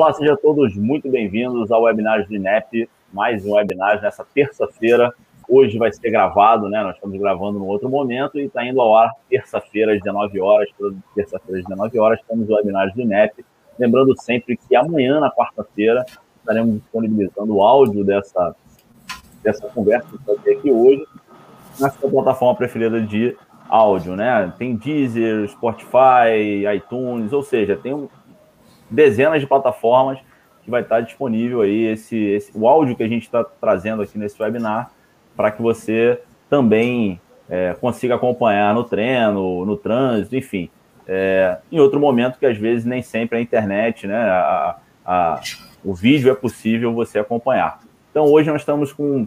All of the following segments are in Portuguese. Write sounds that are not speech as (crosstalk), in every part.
Olá, sejam todos muito bem-vindos ao webinar do INEP, mais um webinar nessa terça-feira. Hoje vai ser gravado, né? Nós estamos gravando num outro momento e está indo ao ar terça-feira às 19 horas, toda terça-feira às 19 horas, temos o webinar do INEP. Lembrando sempre que amanhã, na quarta-feira, estaremos disponibilizando o áudio dessa, dessa conversa que aqui hoje na sua plataforma preferida de áudio, né? Tem Deezer, Spotify, iTunes, ou seja, tem um, dezenas de plataformas que vai estar disponível aí esse, esse o áudio que a gente está trazendo aqui nesse webinar para que você também é, consiga acompanhar no treino, no trânsito, enfim, é, em outro momento que às vezes nem sempre a internet, né, a, a, o vídeo é possível você acompanhar. Então hoje nós estamos com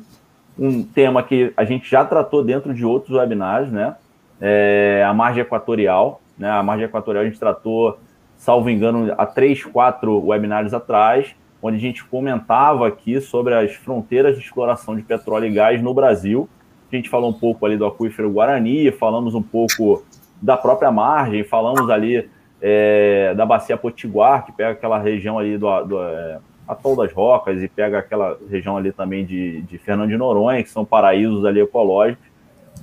um tema que a gente já tratou dentro de outros webinars, né, é, a margem equatorial, né, a margem equatorial a gente tratou salvo engano, há três, quatro webinars atrás, onde a gente comentava aqui sobre as fronteiras de exploração de petróleo e gás no Brasil. A gente falou um pouco ali do aquífero Guarani, falamos um pouco da própria margem, falamos ali é, da bacia Potiguar, que pega aquela região ali do, do é, Atol das Rocas e pega aquela região ali também de, de Fernando de Noronha, que são paraísos ali ecológicos.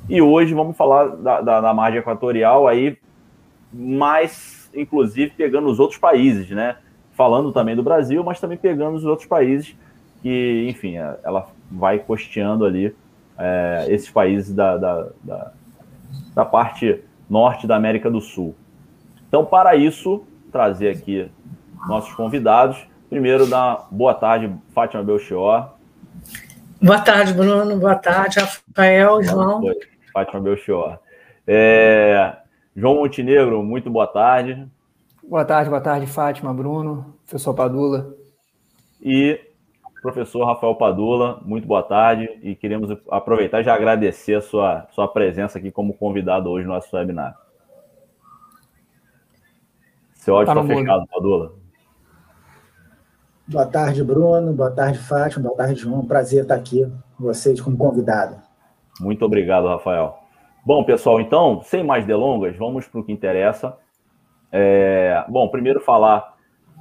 E hoje vamos falar da, da, da margem equatorial aí mais inclusive pegando os outros países, né? Falando também do Brasil, mas também pegando os outros países que, enfim, é, ela vai costeando ali é, esses países da, da, da, da parte norte da América do Sul. Então, para isso, trazer aqui nossos convidados. Primeiro, dar boa tarde, Fátima Belchior. Boa tarde, Bruno. Boa tarde, Rafael, João. Fátima Belchior. É, João Montenegro, muito boa tarde. Boa tarde, boa tarde, Fátima, Bruno, professor Padula. E professor Rafael Padula, muito boa tarde e queremos aproveitar e já agradecer a sua, sua presença aqui como convidado hoje no nosso webinar. Seu áudio está tá fechado, Padula. Boa tarde, Bruno. Boa tarde, Fátima. Boa tarde, João. Prazer estar aqui com vocês como convidado. Muito obrigado, Rafael. Bom, pessoal, então, sem mais delongas, vamos para o que interessa. É, bom, primeiro falar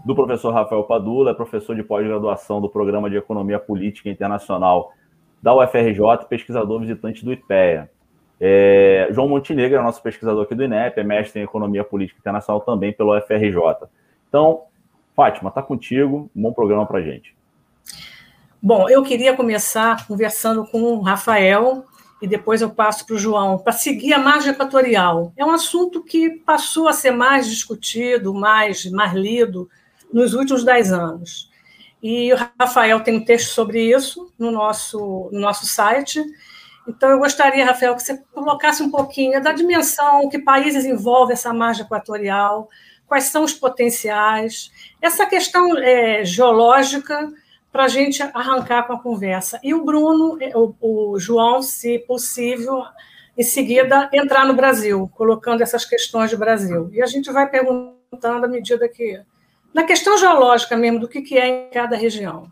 do professor Rafael Padula, é professor de pós-graduação do Programa de Economia Política Internacional da UFRJ, pesquisador visitante do IPEA. É, João Montenegro é nosso pesquisador aqui do INEP, é mestre em Economia Política Internacional também pelo UFRJ. Então, Fátima, está contigo, um bom programa para gente. Bom, eu queria começar conversando com o Rafael, e depois eu passo para o João, para seguir a margem equatorial. É um assunto que passou a ser mais discutido, mais, mais lido nos últimos dez anos. E o Rafael tem um texto sobre isso no nosso, no nosso site. Então, eu gostaria, Rafael, que você colocasse um pouquinho da dimensão, que países envolve essa margem equatorial, quais são os potenciais, essa questão é, geológica para a gente arrancar com a conversa. E o Bruno, o, o, João, se possível, em seguida, entrar no Brasil, colocando essas questões de Brasil. E a gente vai perguntando à medida que. Na questão geológica mesmo, do que, que é em cada região.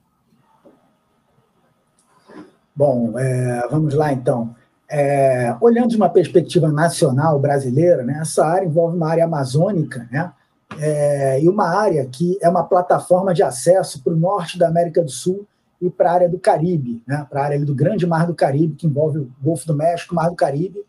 Bom, é, vamos lá então. É, olhando de uma perspectiva nacional brasileira, né, essa área envolve uma área amazônica, né, é, e uma área que é uma plataforma de acesso para o norte da América do Sul e para a área do Caribe, né, para a área do Grande Mar do Caribe, que envolve o Golfo do México, Mar do Caribe.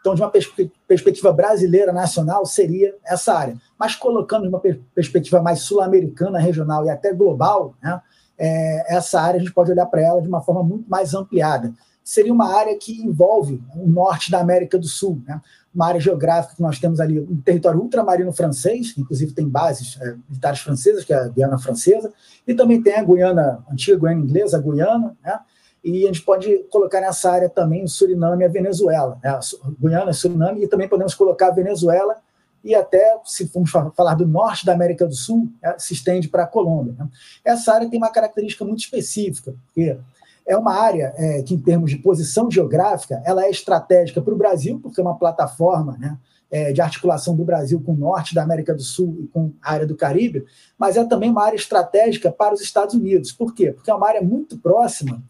Então, de uma pers perspectiva brasileira, nacional, seria essa área. Mas colocando de uma per perspectiva mais sul-americana, regional e até global, né, é, essa área a gente pode olhar para ela de uma forma muito mais ampliada. Seria uma área que envolve o norte da América do Sul. Né? uma área geográfica que nós temos ali, um território ultramarino francês, inclusive tem bases é, militares francesas, que é a Guiana Francesa, e também tem a Guiana, a antiga Guiana Inglesa, a Guiana, né? e a gente pode colocar nessa área também o Suriname e a Venezuela, né? Guiana, Suriname, e também podemos colocar a Venezuela, e até, se formos falar do norte da América do Sul, é, se estende para a Colômbia. Né? Essa área tem uma característica muito específica, porque é uma área é, que, em termos de posição geográfica, ela é estratégica para o Brasil, porque é uma plataforma né, é, de articulação do Brasil com o norte da América do Sul e com a área do Caribe, mas é também uma área estratégica para os Estados Unidos. Por quê? Porque é uma área muito próxima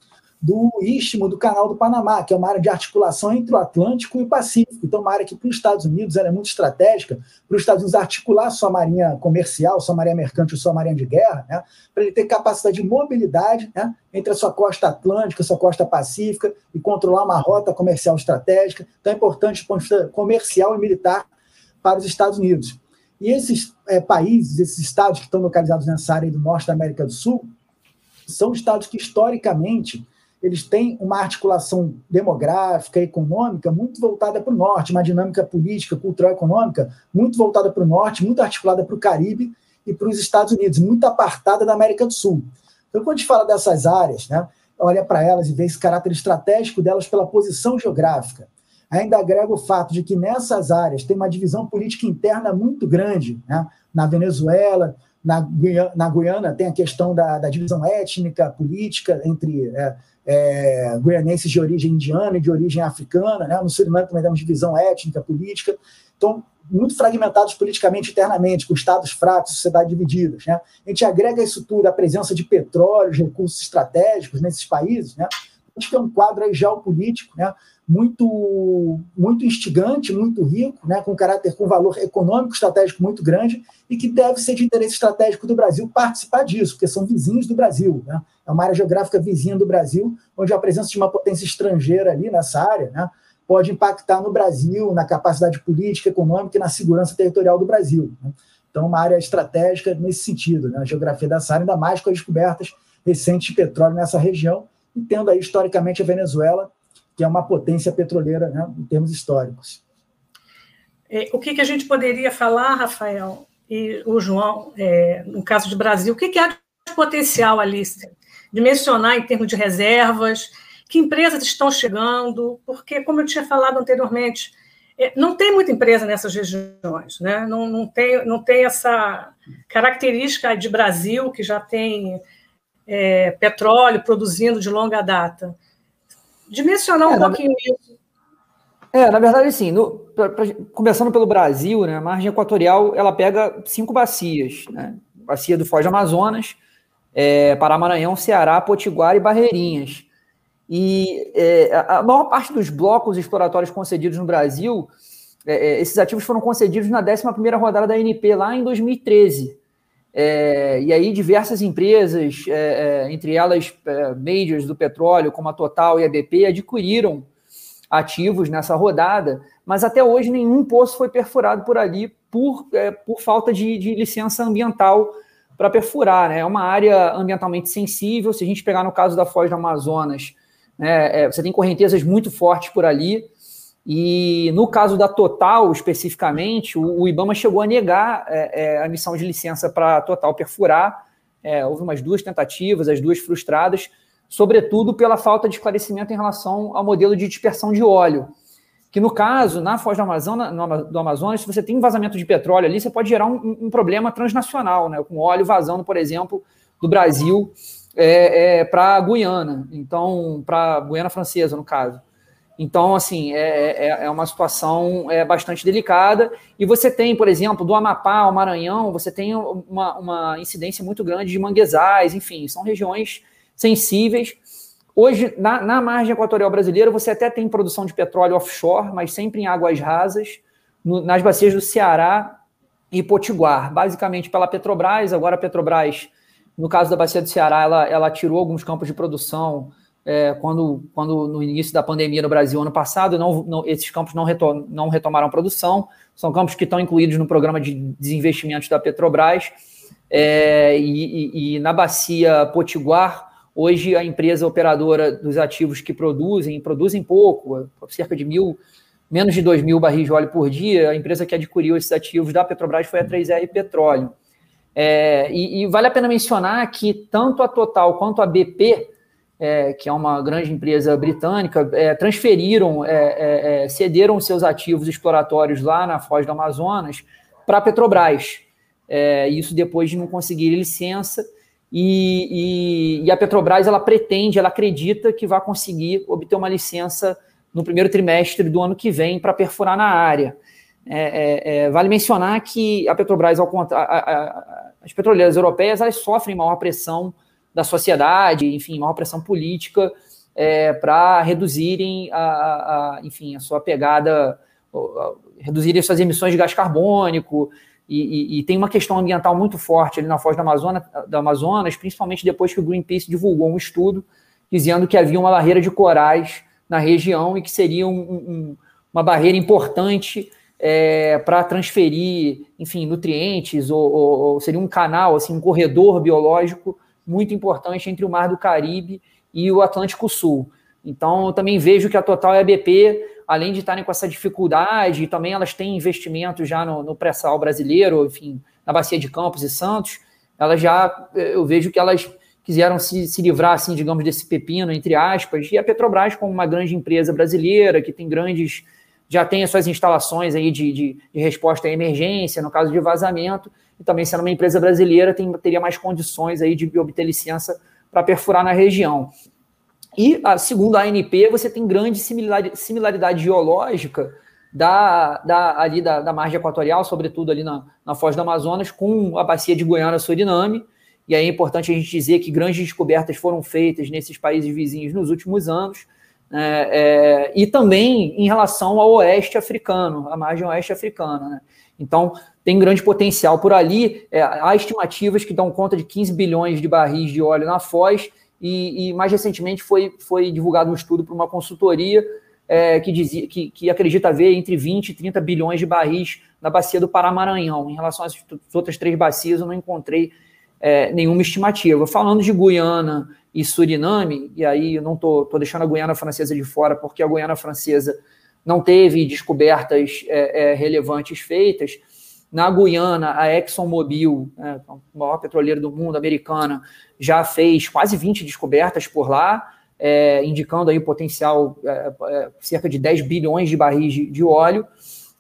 do istmo do Canal do Panamá, que é uma área de articulação entre o Atlântico e o Pacífico. Então, uma área que para os Estados Unidos é muito estratégica, para os Estados Unidos articular sua marinha comercial, sua marinha mercante, sua marinha de guerra, né, para ele ter capacidade de mobilidade né, entre a sua costa atlântica, sua costa pacífica e controlar uma rota comercial estratégica. É importante do ponto de vista comercial e militar para os Estados Unidos. E esses é, países, esses estados que estão localizados nessa área do norte da América do Sul, são estados que, historicamente, eles têm uma articulação demográfica, econômica muito voltada para o norte, uma dinâmica política, cultural, econômica muito voltada para o norte, muito articulada para o Caribe e para os Estados Unidos, muito apartada da América do Sul. Então, quando a gente fala dessas áreas, né, olha para elas e vê esse caráter estratégico delas pela posição geográfica. Ainda agrega o fato de que nessas áreas tem uma divisão política interna muito grande, né? na Venezuela, na Guiana, na Guiana tem a questão da, da divisão étnica, política entre é, é, guianenses de origem indiana e de origem africana. Né? No Suriname também temos divisão étnica, política. Então, muito fragmentados politicamente internamente, com estados fracos, sociedades divididas. Né? A gente agrega isso tudo, a presença de petróleo, recursos estratégicos nesses países, né? acho que é um quadro geopolítico né? Muito, muito instigante, muito rico, né? com caráter, com valor econômico estratégico muito grande e que deve ser de interesse estratégico do Brasil participar disso, porque são vizinhos do Brasil. Né? É uma área geográfica vizinha do Brasil, onde a presença de uma potência estrangeira ali nessa área né? pode impactar no Brasil, na capacidade política, econômica e na segurança territorial do Brasil. Né? Então, uma área estratégica nesse sentido, né? a geografia dessa área, ainda mais com as descobertas recentes de petróleo nessa região, e tendo aí historicamente a Venezuela, que é uma potência petroleira né, em termos históricos. É, o que, que a gente poderia falar, Rafael, e o João, é, no caso do Brasil, o que, que há de potencial ali, de mencionar em termos de reservas, que empresas estão chegando, porque, como eu tinha falado anteriormente, é, não tem muita empresa nessas regiões, né? não, não, tem, não tem essa característica de Brasil, que já tem é, petróleo produzindo de longa data. Dimensionar um é, pouquinho na... isso. É, na verdade, sim. No, pra, pra, começando pelo Brasil, né, a margem equatorial ela pega cinco bacias. Né? Bacia do Foz do Amazonas, é, Maranhão, Ceará, Potiguar e Barreirinhas. E é, a maior parte dos blocos exploratórios concedidos no Brasil, é, é esses ativos foram concedidos na 11ª rodada da ANP, lá em 2013. É, e aí diversas empresas, é, é, entre elas é, majors do petróleo, como a Total e a BP, adquiriram ativos nessa rodada, mas até hoje nenhum poço foi perfurado por ali por, é, por falta de, de licença ambiental para perfurar. Né? É uma área ambientalmente sensível. Se a gente pegar no caso da Foz do Amazonas, né, é, você tem correntezas muito fortes por ali. E no caso da Total, especificamente, o, o IBAMA chegou a negar é, é, a missão de licença para a Total perfurar. É, houve umas duas tentativas, as duas frustradas, sobretudo pela falta de esclarecimento em relação ao modelo de dispersão de óleo. Que no caso, na Foz do Amazonas, do Amazonas, se você tem um vazamento de petróleo ali, você pode gerar um, um problema transnacional, né, com óleo vazando, por exemplo, do Brasil é, é, para a Guiana, então, para a Guiana Francesa, no caso. Então, assim, é, é, é, uma situação é, bastante delicada. E você tem, por exemplo, do Amapá ao Maranhão, você tem uma, uma incidência muito grande de manguezais, enfim, são regiões sensíveis. Hoje, na, na, margem equatorial brasileira, você até tem produção de petróleo offshore, mas sempre em águas rasas, no, nas bacias do Ceará e Potiguar, basicamente pela Petrobras. Agora, a Petrobras, no caso da bacia do Ceará, ela, ela tirou alguns campos de produção é, quando, quando no início da pandemia no Brasil ano passado, não, não, esses campos não, retom, não retomaram produção, são campos que estão incluídos no programa de desinvestimentos da Petrobras, é, e, e, e, na bacia Potiguar, hoje a empresa operadora dos ativos que produzem, produzem pouco, cerca de mil, menos de 2 mil barris de óleo por dia, a empresa que adquiriu esses ativos da Petrobras foi a 3R Petróleo. É, e, e vale a pena mencionar que tanto a Total quanto a BP é, que é uma grande empresa britânica, é, transferiram, é, é, é cederam seus ativos exploratórios lá na Foz do Amazonas para a Petrobras. É, isso depois de não conseguir licença. E, e, e, a Petrobras ela pretende, ela acredita que vai conseguir obter uma licença no primeiro trimestre do ano que vem para perfurar na área. vale mencionar que a Petrobras, ao, as petroleiras europeias, elas sofrem maior pressão da sociedade, enfim, maior pressão política é, para reduzirem a, a, enfim, a sua pegada, reduzirem suas emissões de gás carbônico, e, e, e, tem uma questão ambiental muito forte ali na Foz do Amazonas, Amazonas, principalmente depois que o Greenpeace divulgou um estudo dizendo que havia uma barreira de corais na região e que seria um, um, uma barreira importante é, para transferir, enfim, nutrientes, ou, ou, ou, seria um canal, assim, um corredor biológico muito importante entre o Mar do Caribe e o Atlântico Sul. Então, eu também vejo que a Total e a BP além de estarem com essa dificuldade, também elas têm investimento já no, no pré-sal brasileiro, enfim, na Bacia de Campos e Santos, elas já, eu vejo que elas quiseram se, se livrar, assim, digamos, desse pepino, entre aspas, e a Petrobras, como uma grande empresa brasileira, que tem grandes, já tem as suas instalações aí de, de, de resposta à emergência, no caso de vazamento, e também sendo uma empresa brasileira, tem, teria mais condições aí de obter licença para perfurar na região. E, segundo a ANP, você tem grande similaridade geológica da, da, ali da, da margem equatorial, sobretudo ali na, na Foz do Amazonas, com a bacia de Guiana-Suriname. E aí é importante a gente dizer que grandes descobertas foram feitas nesses países vizinhos nos últimos anos. É, é, e também em relação ao oeste africano, a margem oeste africana. Né? Então, tem grande potencial por ali. É, há estimativas que dão conta de 15 bilhões de barris de óleo na Foz e, e mais recentemente foi, foi divulgado um estudo por uma consultoria é, que, dizia, que, que acredita ver entre 20 e 30 bilhões de barris na bacia do Paramaranhão. Em relação às outras três bacias, eu não encontrei é, nenhuma estimativa. Falando de Guiana e Suriname, e aí eu não estou deixando a Guiana Francesa de fora, porque a Guiana Francesa não teve descobertas é, é relevantes feitas, na Guiana, a ExxonMobil, né, a maior petroleira do mundo, americana, já fez quase 20 descobertas por lá, é, indicando aí o potencial é, é, cerca de 10 bilhões de barris de, de óleo.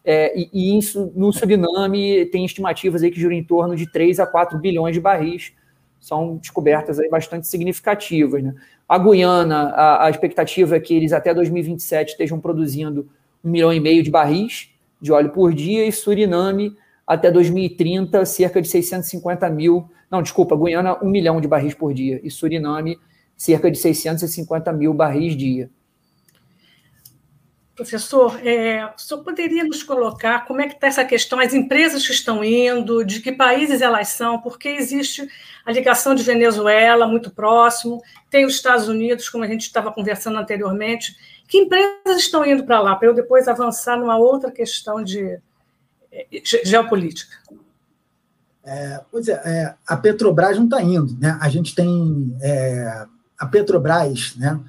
É, e, e isso, no Suriname tem estimativas aí que giram em torno de 3 a 4 bilhões de barris. São descobertas aí bastante significativas. Né? A Guiana, a, a expectativa é que eles até 2027 estejam produzindo um milhão e meio de barris de óleo por dia, e Suriname até 2030, cerca de 650 mil, não, desculpa, Guiana, 1 milhão de barris por dia, e Suriname, cerca de 650 mil barris dia. Professor, é, o senhor poderia nos colocar como é que está essa questão, as empresas que estão indo, de que países elas são, porque existe a ligação de Venezuela muito próximo, tem os Estados Unidos, como a gente estava conversando anteriormente. Que empresas estão indo para lá? Para eu depois avançar numa outra questão de, geopolítica. É, pois é, é, a Petrobras não está indo. Né? A gente tem é, a Petrobras, né?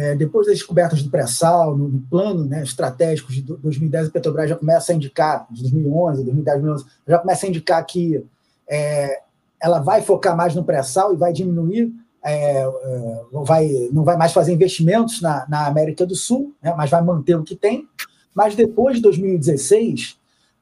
É, depois das descobertas do pré-sal, no, no, plano né, estratégico de 2010, a Petrobras já começa a indicar, de 2011, 2010, 2011, já começa a indicar que é, ela vai focar mais no pré-sal e vai diminuir, é, vai, não vai mais fazer investimentos na, na América do Sul, né, mas vai manter o que tem. Mas depois de 2016,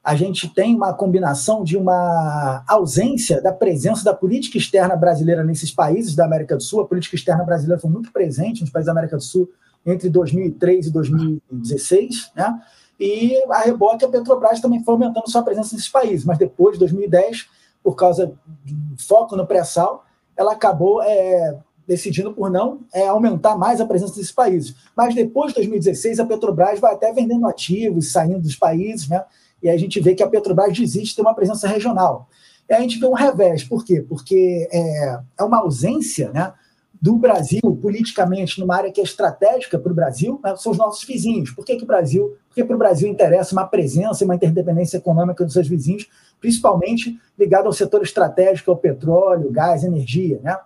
a gente tem uma combinação de uma ausência da presença da política externa brasileira nesses países da América do Sul. A política externa brasileira foi muito presente nos países da América do Sul entre 2003 e 2016, né? E a reboque, a Petrobras também foi aumentando sua presença nesses países, mas depois de 2010, por causa do foco no pré-sal, ela acabou é, decidindo por não é, aumentar mais a presença desses países. Mas depois de 2016, a Petrobras vai até vendendo ativos, saindo dos países, né? E a gente vê que a Petrobras desiste de ter uma presença regional. E a gente vê um revés, por quê? Porque é, é uma ausência né, do Brasil politicamente numa área que é estratégica para o Brasil, né, são os nossos vizinhos. Por que, que o Brasil? Porque para o Brasil interessa uma presença e uma interdependência econômica dos seus vizinhos, principalmente ligado ao setor estratégico, ao petróleo, gás, energia. Né?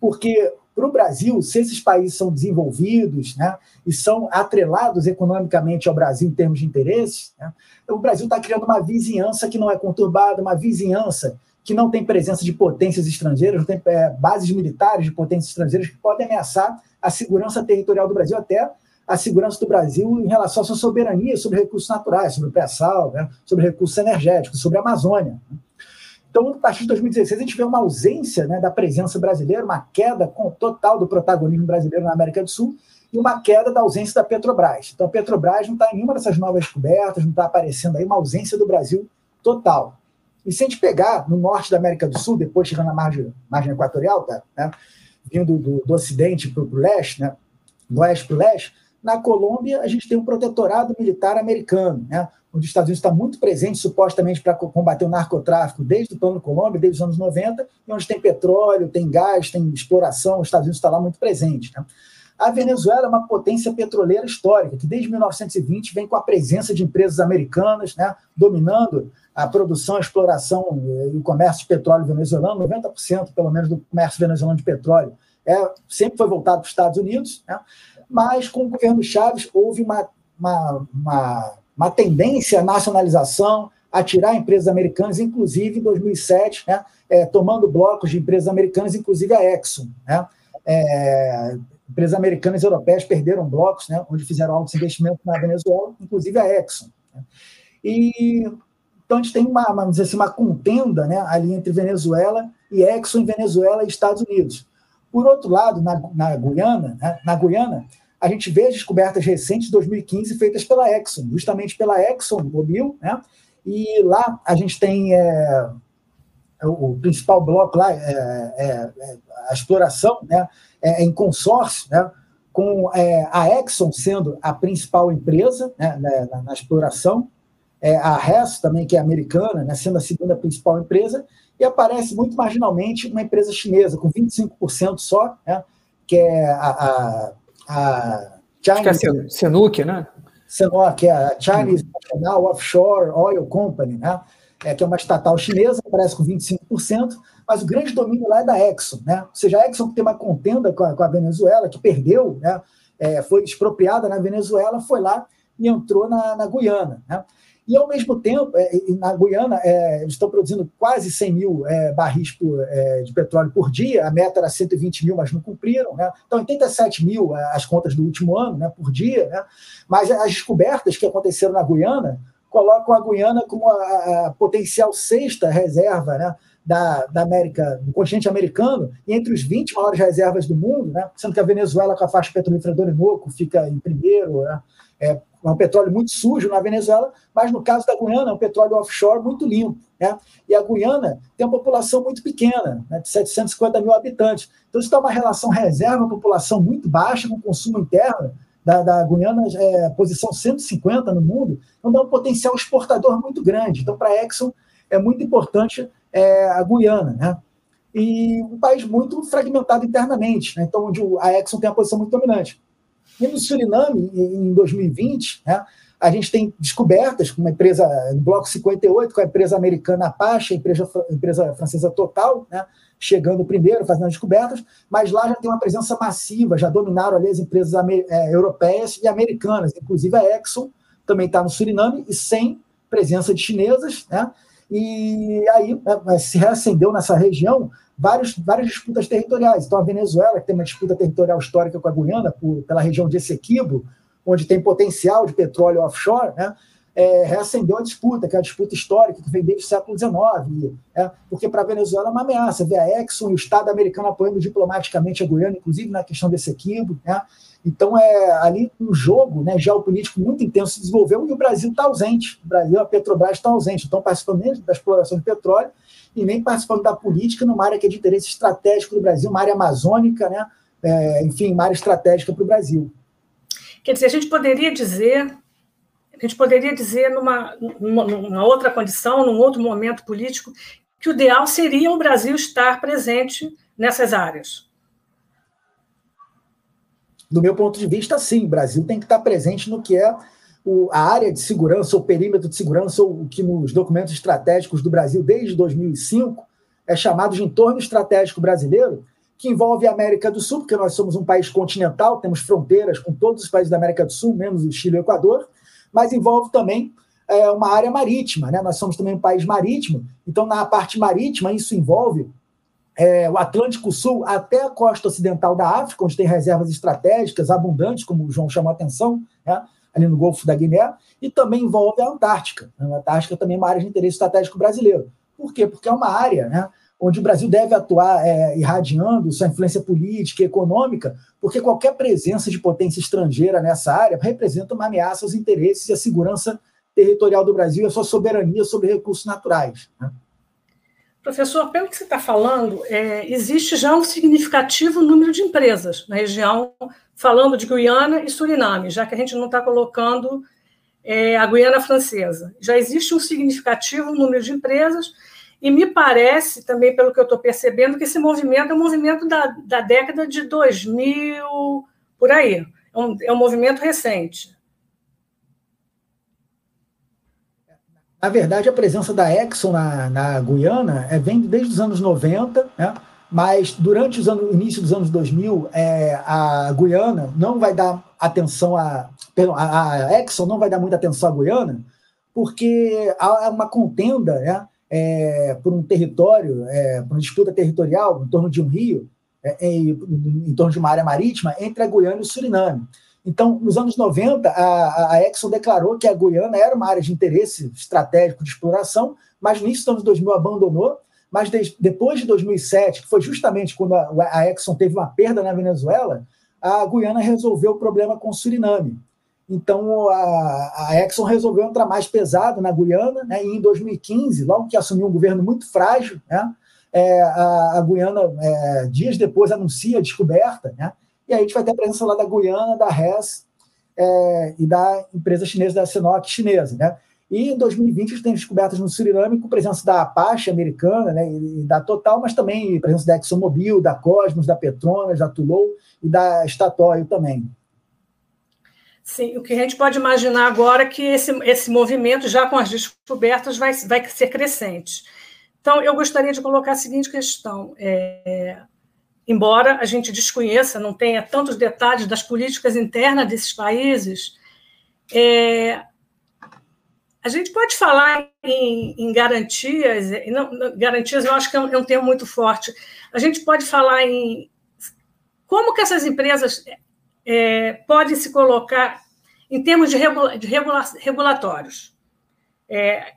Porque para o Brasil, se esses países são desenvolvidos né, e são atrelados economicamente ao Brasil em termos de interesses, né, o Brasil está criando uma vizinhança que não é conturbada, uma vizinhança que não tem presença de potências estrangeiras, não tem é, bases militares de potências estrangeiras que podem ameaçar a segurança territorial do Brasil, até a segurança do Brasil em relação à sua soberania sobre recursos naturais, sobre o pré-sal, né, sobre recursos energéticos, sobre a Amazônia. Né. Então, a partir de 2016, a gente vê uma ausência né, da presença brasileira, uma queda total do protagonismo brasileiro na América do Sul e uma queda da ausência da Petrobras. Então, a Petrobras não está em nenhuma dessas novas descobertas, não está aparecendo aí uma ausência do Brasil total. E se a gente pegar no norte da América do Sul, depois chegando na margem, margem equatorial, tá, né, vindo do, do Ocidente para o leste, né, do oeste para o leste, na Colômbia a gente tem um protetorado militar americano, né? Onde os Estados Unidos está muito presente, supostamente, para combater o narcotráfico desde o plano Colômbia, desde os anos 90, e onde tem petróleo, tem gás, tem exploração, os Estados Unidos está lá muito presente. Né? A Venezuela é uma potência petroleira histórica, que desde 1920 vem com a presença de empresas americanas, né, dominando a produção, a exploração e o comércio de petróleo venezuelano, 90% pelo menos do comércio venezuelano de petróleo é, sempre foi voltado para os Estados Unidos, né, mas com o governo Chaves houve uma, uma, uma, uma tendência à nacionalização, a tirar empresas americanas, inclusive em 2007, né, é, tomando blocos de empresas americanas, inclusive a Exxon. Né, é, empresas americanas e europeias perderam blocos, né, onde fizeram altos investimentos na Venezuela, inclusive a Exxon. Né? E então a gente tem uma, dizer assim, uma contenda né, ali entre Venezuela e Exxon, Venezuela e Estados Unidos. Por outro lado, na, na Guiana, né, na Guiana, a gente vê as descobertas recentes de 2015 feitas pela Exxon, justamente pela Exxon Mobil, né? E lá a gente tem é, o, principal bloco lá, é, é, é a exploração, né? é, em consórcio, né, com é, a Exxon sendo a principal empresa né, na, na, exploração, é, a Hess também, que é americana, né, sendo a segunda principal empresa, e aparece muito marginalmente uma empresa chinesa, com 25% só, né, que é a, a Chinese... Acho que é Senuc, né? Senuc, que é a Chinese National Offshore Oil Company, né? É, que é uma estatal chinesa, aparece com 25%, mas o grande domínio lá é da Exxon, né? Ou seja, a Exxon tem uma contenda com a, com a Venezuela, que perdeu, né? É, foi expropriada na Venezuela, foi lá e entrou na, na Guiana, né? E, ao mesmo tempo, é, na Guiana, é, eles estão produzindo quase 100 mil é, barris por, é, de petróleo por dia. A meta era 120 mil, mas não cumpriram. Né? Então, 87 mil é, as contas do último ano né, por dia. Né? Mas as descobertas que aconteceram na Guiana colocam a Guiana como a, a potencial sexta reserva né, da, da América, do continente americano, e entre os 20 maiores reservas do mundo, né, sendo que a Venezuela, com a faixa petrolífera do Orinoco, fica em primeiro, né, é, é um petróleo muito sujo na Venezuela, mas no caso da Guiana é um petróleo offshore muito limpo. Né? E a Guiana tem uma população muito pequena, né, de 750 mil habitantes. Então, isso dá uma relação reserva-população muito baixa com consumo interno, da, da Guiana, é, posição 150 no mundo, então dá um potencial exportador muito grande. Então, para a Exxon, é muito importante é, a Guiana, né? E um país muito fragmentado internamente, né? então onde a Exxon tem uma posição muito dominante. E no Suriname, em 2020, né, a gente tem descobertas com uma empresa, no Bloco 58, com a empresa americana Apache, a empresa, empresa francesa Total, né, chegando primeiro, fazendo as descobertas, mas lá já tem uma presença massiva, já dominaram ali as empresas é, europeias e americanas, inclusive a Exxon também está no Suriname, e sem presença de chinesas, né? E aí né, se reacendeu nessa região vários, várias disputas territoriais. Então, a Venezuela, que tem uma disputa territorial histórica com a Guiana, por, pela região de Essequibo, onde tem potencial de petróleo offshore, né? É, reacendeu a disputa, que é a disputa histórica que vem desde o século XIX, é, porque para a Venezuela é uma ameaça, ver a Exxon e o Estado americano apoiando diplomaticamente a Guiana, inclusive na questão desse equívoco. Né? Então, é, ali um jogo né, geopolítico muito intenso se desenvolveu e o Brasil está ausente. O Brasil, a Petrobras está ausente, estão participando nem da exploração de petróleo e nem participando da política numa área que é de interesse estratégico do Brasil, uma área amazônica, né? É, enfim, uma área estratégica para o Brasil. Quer dizer, a gente poderia dizer, a gente poderia dizer numa, numa, outra condição, num outro momento político, que o ideal seria o Brasil estar presente nessas áreas. Do meu ponto de vista, sim, o Brasil tem que estar presente no que é a área de segurança, o perímetro de segurança, o que nos documentos estratégicos do Brasil desde 2005 é chamado de entorno estratégico brasileiro, que envolve a América do Sul, porque nós somos um país continental, temos fronteiras com todos os países da América do Sul, menos o Chile e o Equador, mas envolve também é, uma área marítima, né? Nós somos também um país marítimo, então na parte marítima isso envolve é, o Atlântico Sul até a costa ocidental da África, onde tem reservas estratégicas abundantes, como o João chamou a atenção, né, ali no Golfo da Guiné, e também envolve a Antártica. A Antártica também é uma área de interesse estratégico brasileiro. Por quê? Porque é uma área né, onde o Brasil deve atuar é, irradiando sua influência política e econômica, porque qualquer presença de potência estrangeira nessa área representa uma ameaça aos interesses e à segurança territorial do Brasil e à sua soberania sobre recursos naturais. Né? Professor, pelo que você está falando, é, existe já um significativo número de empresas na região, falando de Guiana e Suriname, já que a gente não está colocando é, a Guiana Francesa. Já existe um significativo número de empresas, e me parece, também pelo que eu estou percebendo, que esse movimento é um movimento da, da década de 2000, por aí. É um, é um movimento recente. Na verdade, a presença da Exxon na, na Guiana é, vem desde os anos 90, né? mas durante o início dos anos 2000, é, a Guiana não vai dar atenção a. Perdão, a, a Exxon não vai dar muita atenção à Guiana, porque há uma contenda né, é, por um território, é, por uma disputa territorial em torno de um rio, é, em, em, torno de uma área marítima, entre a Guiana e o Suriname. Então, nos anos 90, a, a Exxon declarou que a Guiana era uma área de interesse estratégico de exploração, mas no início dos anos 2000 abandonou. Mas de, depois de 2007, que foi justamente quando a, a Exxon teve uma perda na Venezuela, a Guiana resolveu o problema com o Suriname. Então, a, a Exxon resolveu entrar mais pesado na Guiana, né, e em 2015, logo que assumiu um governo muito frágil, né, é, a, a, Guiana, é, dias depois, anuncia a descoberta, né, e aí a gente vai ter a presença lá da Guiana, da Hess é, e da empresa chinesa, da Sinop chinesa. Né? E em 2020 a gente tem descobertas no Suriname com presença da Apache americana né, e da Total, mas também presença da ExxonMobil, da Cosmos, da Petronas, da Tullow e da Statoil também. Sim, o que a gente pode imaginar agora é que esse, esse movimento, já com as descobertas, vai, vai ser crescente. Então, eu gostaria de colocar a seguinte questão. É, embora a gente desconheça, não tenha tantos detalhes das políticas internas desses países, é, a gente pode falar em, em garantias, não, garantias eu acho que é um, é um, termo muito forte. A gente pode falar em como que essas empresas é, podem se colocar em termos de, regula, de regula, regulatórios. É,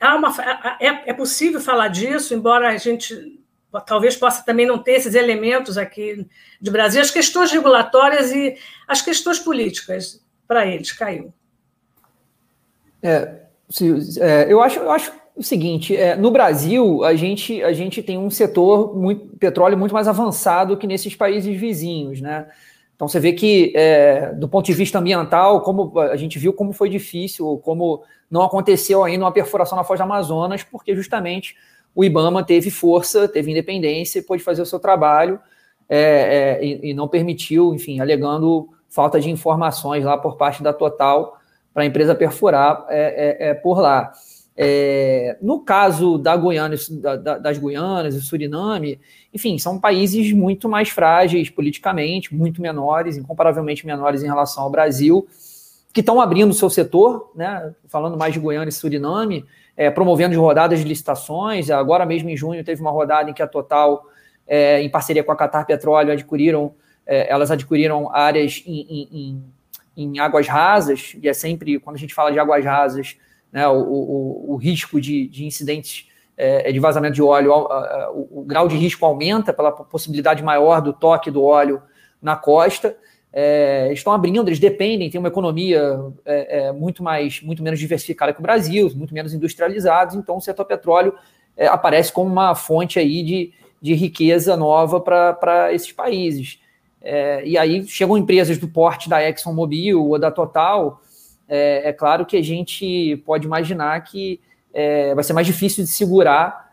uma, é, é possível falar disso, embora a gente talvez possa também não ter esses elementos aqui de Brasil, as questões regulatórias e as questões políticas para eles, caiu. É, é, eu, acho, eu acho o seguinte, é, no Brasil a gente, a gente tem um setor muito petróleo muito mais avançado que nesses países vizinhos, né? Então você vê que, é, do ponto de vista ambiental, como a gente viu como foi difícil, como não aconteceu ainda uma perfuração na Foz do Amazonas, porque justamente o IBAMA teve força, teve independência e pôde fazer o seu trabalho é, é, e, e, não permitiu, enfim, alegando falta de informações lá por parte da Total para a empresa perfurar é, é, é por lá. É, no caso da da, das Guianas e Suriname, enfim, são países muito mais frágeis politicamente, muito menores, incomparavelmente menores em relação ao Brasil, que estão abrindo seu setor, né, falando mais de Guiana e Suriname, é, promovendo rodadas de licitações. Agora mesmo em junho teve uma rodada em que a Total, é, em parceria com a Qatar Petróleo, adquiriram, é, elas adquiriram áreas em, em, em, águas rasas, e é sempre, quando a gente fala de águas rasas, né, o, o, o risco de, de incidentes é, de vazamento de óleo, o, o, grau de risco aumenta pela possibilidade maior do toque do óleo na costa é, estão abrindo, eles dependem, tem uma economia é, é, muito mais, muito menos diversificada que o Brasil, muito menos industrializados, então o setor petróleo é, aparece como uma fonte aí de, de riqueza nova para esses países. É, e aí chegam empresas do porte da ExxonMobil ou da Total, é, é claro que a gente pode imaginar que vai ser mais difícil de segurar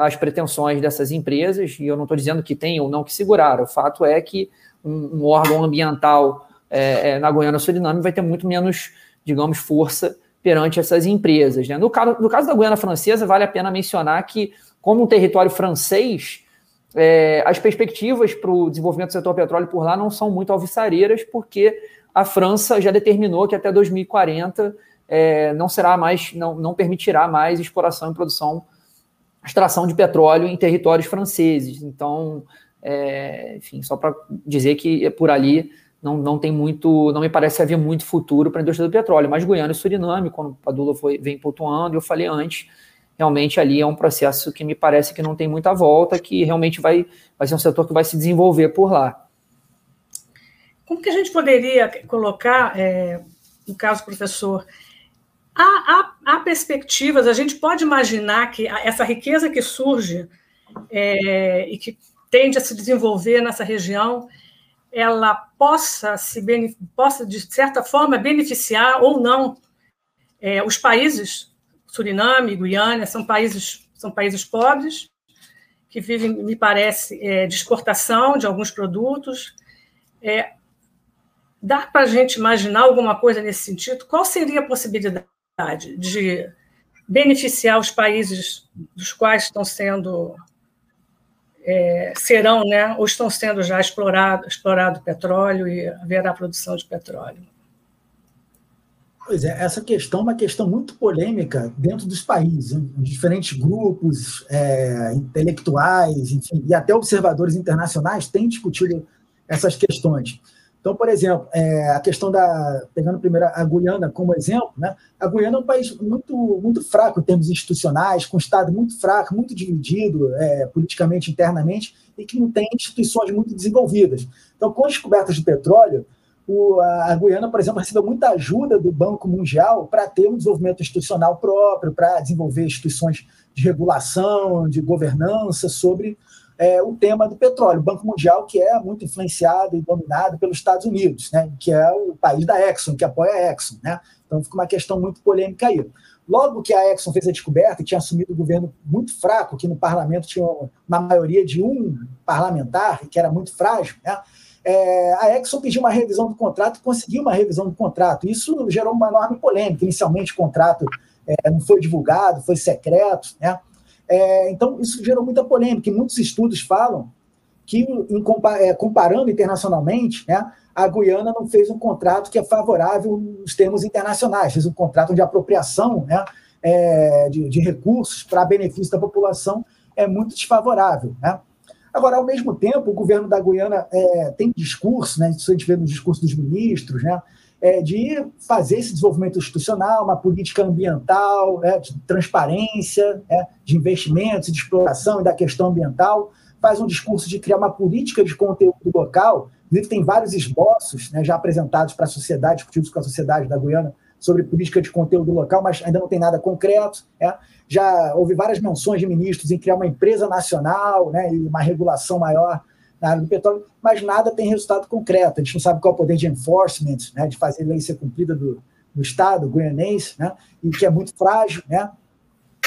as pretensões dessas empresas, e eu não estou dizendo que tem ou não que segurar, o fato é que um, um órgão ambiental é, é, na Guiana Suriname vai ter muito menos, digamos, força perante essas empresas. Né? No, caso, no caso da Guiana Francesa, vale a pena mencionar que, como um território francês, é, as perspectivas para o desenvolvimento do setor petróleo por lá não são muito alvissareiras, porque a França já determinou que até 2040 é, não será mais, não, não permitirá mais exploração e produção, extração de petróleo em territórios franceses. Então, é, enfim, só para dizer que por ali não, não tem muito, não me parece haver muito futuro para a indústria do petróleo. Mas Guiana e Suriname, quando o Padula foi, vem pontuando, eu falei antes, realmente ali é um processo que me parece que não tem muita volta, que realmente vai, vai ser um setor que vai se desenvolver por lá. Como que a gente poderia colocar, é, no caso, professor, há, há, há, perspectivas, a gente pode imaginar que essa riqueza que surge é, e que tende a se desenvolver nessa região, ela possa, se possa de certa forma, beneficiar ou não é, os países, Suriname, Guiana, são países, são países pobres, que vivem, me parece, é, de exportação de alguns produtos. É, dá para a gente imaginar alguma coisa nesse sentido? Qual seria a possibilidade de beneficiar os países dos quais estão sendo é, serão, né, ou estão sendo já explorado, explorado petróleo e haverá produção de petróleo. Pois é, essa questão é uma questão muito polêmica dentro dos países, hein? diferentes grupos é, intelectuais, enfim, e até observadores internacionais têm discutido essas questões. Então, por exemplo, é, a questão da. Pegando primeiro a Guiana como exemplo, né? a Guiana é um país muito, muito fraco em termos institucionais, com um Estado muito fraco, muito dividido é, politicamente, internamente, e que não tem instituições muito desenvolvidas. Então, com as descobertas de petróleo, o, a Guiana, por exemplo, recebeu muita ajuda do Banco Mundial para ter um desenvolvimento institucional próprio, para desenvolver instituições de regulação, de governança sobre é, o tema do petróleo. O Banco Mundial, que é muito influenciado e dominado pelos Estados Unidos, né, que é o país da Exxon, que apoia a Exxon. Né? Então fica uma questão muito polêmica aí. Logo que a Exxon fez a descoberta e tinha assumido um governo muito fraco, que no parlamento tinha uma maioria de um parlamentar, que era muito frágil, né? É, a Exxon pediu uma revisão do contrato e conseguiu uma revisão do contrato. Isso gerou uma enorme polêmica. Inicialmente, o contrato é, não foi divulgado, foi secreto. Né? É, então, isso gerou muita polêmica. E muitos estudos falam que, é, comparando internacionalmente, né, a Guiana não fez um contrato que é favorável nos termos internacionais, fez um contrato de apropriação né, é, de, de recursos para benefício da população é muito desfavorável. Né? Agora, ao mesmo tempo, o governo da Guiana é, tem discurso, né, isso a gente vê no discurso dos ministros, né, é, de fazer esse desenvolvimento institucional, uma política ambiental, né, de transparência, né, de investimentos, de exploração e da questão ambiental, faz um discurso de criar uma política de conteúdo local, inclusive tem vários esboços né, já apresentados para a sociedade, discutidos com a sociedade da Guiana, sobre política de conteúdo local, mas ainda não tem nada concreto. Né? Já houve várias menções de ministros em criar uma empresa nacional e uma regulação maior na área do petróleo, mas nada tem resultado concreto. A gente não sabe qual é o poder de enforcement, né, de fazer lei ser cumprida do, do Estado guianês, né, e que é muito frágil. Né?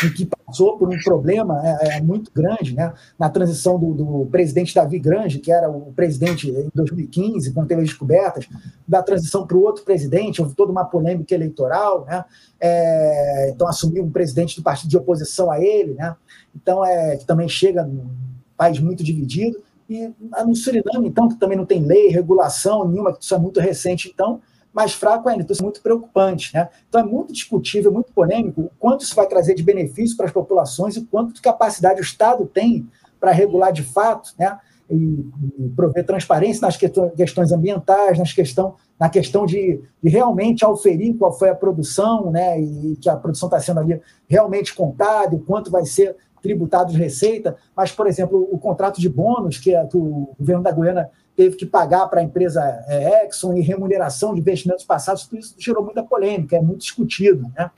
e que passou por um problema é, é, muito grande né? na transição do, do, presidente Davi Grange, que era o presidente em 2015, quando teve as descobertas, da transição para o outro presidente, houve toda uma polêmica eleitoral, né? É, então assumiu um presidente do partido de oposição a ele, né? então é, que também chega num país muito dividido, e no Suriname, então, que também não tem lei, regulação nenhuma, que isso é muito recente, então, mais fraco ainda. Então, isso é muito preocupante. Né? Então, é muito discutível, muito polêmico o quanto isso vai trazer de benefício para as populações e quanto de capacidade o Estado tem para regular de fato né? e, e prover transparência nas questões ambientais, nas questão, na questão de, de realmente auferir qual foi a produção né? e que a produção está sendo ali realmente contada, e quanto vai ser tributado de receita, mas, por exemplo, o contrato de bônus que, que o governo da Guiana teve que pagar para a empresa é, Exxon e remuneração de investimentos passados, tudo isso gerou muita polêmica, é muito discutido. Né?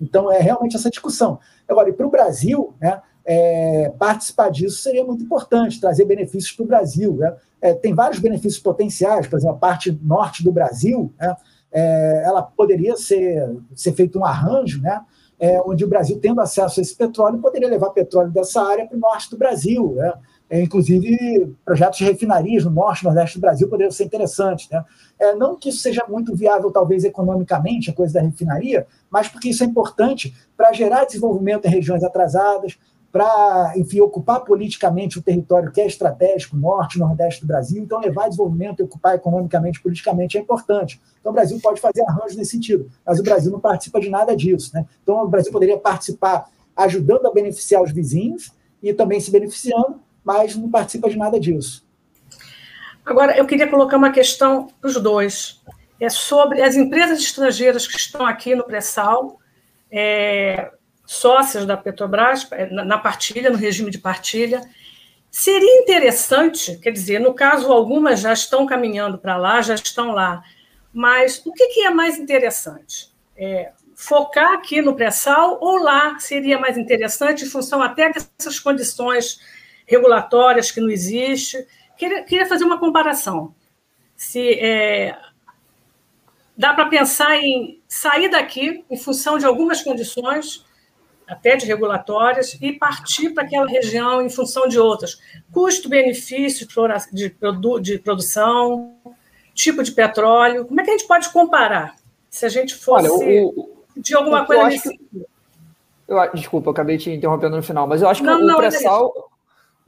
Então, é realmente essa discussão. Agora, e para o Brasil, né, é, participar disso seria muito importante, trazer benefícios para o Brasil. Né? É, tem vários benefícios potenciais, por exemplo, a parte norte do Brasil, né, é, ela poderia ser, ser feito um arranjo, né, é, onde o Brasil, tendo acesso a esse petróleo, poderia levar petróleo dessa área para o norte do Brasil. Né? É, inclusive, projetos de refinarias no norte e nordeste do Brasil poderiam ser interessantes. Né? É, não que isso seja muito viável, talvez, economicamente, a coisa da refinaria, mas porque isso é importante para gerar desenvolvimento em regiões atrasadas, para, enfim, ocupar politicamente o território que é estratégico, norte nordeste do Brasil. Então, levar desenvolvimento e ocupar economicamente politicamente é importante. Então, o Brasil pode fazer arranjos nesse sentido, mas o Brasil não participa de nada disso. Né? Então, o Brasil poderia participar ajudando a beneficiar os vizinhos e também se beneficiando, mas não participa de nada disso. Agora, eu queria colocar uma questão para os dois. É sobre as empresas estrangeiras que estão aqui no pré-sal, é, sócias da Petrobras, é, na partilha, no regime de partilha. Seria interessante, quer dizer, no caso, algumas já estão caminhando para lá, já estão lá, mas o que, que é mais interessante? É, focar aqui no pré-sal ou lá seria mais interessante, em função até dessas condições regulatórias que não existem? Queria, queria fazer uma comparação. Se é, dá para pensar em sair daqui em função de algumas condições, até de regulatórias, e partir para aquela região em função de outras. Custo-benefício de, produ de produção, tipo de petróleo. Como é que a gente pode comparar? Se a gente fosse Olha, o, de alguma coisa nesse... Que, eu, desculpa, eu acabei te interrompendo no final, mas eu acho que não, o pré-sal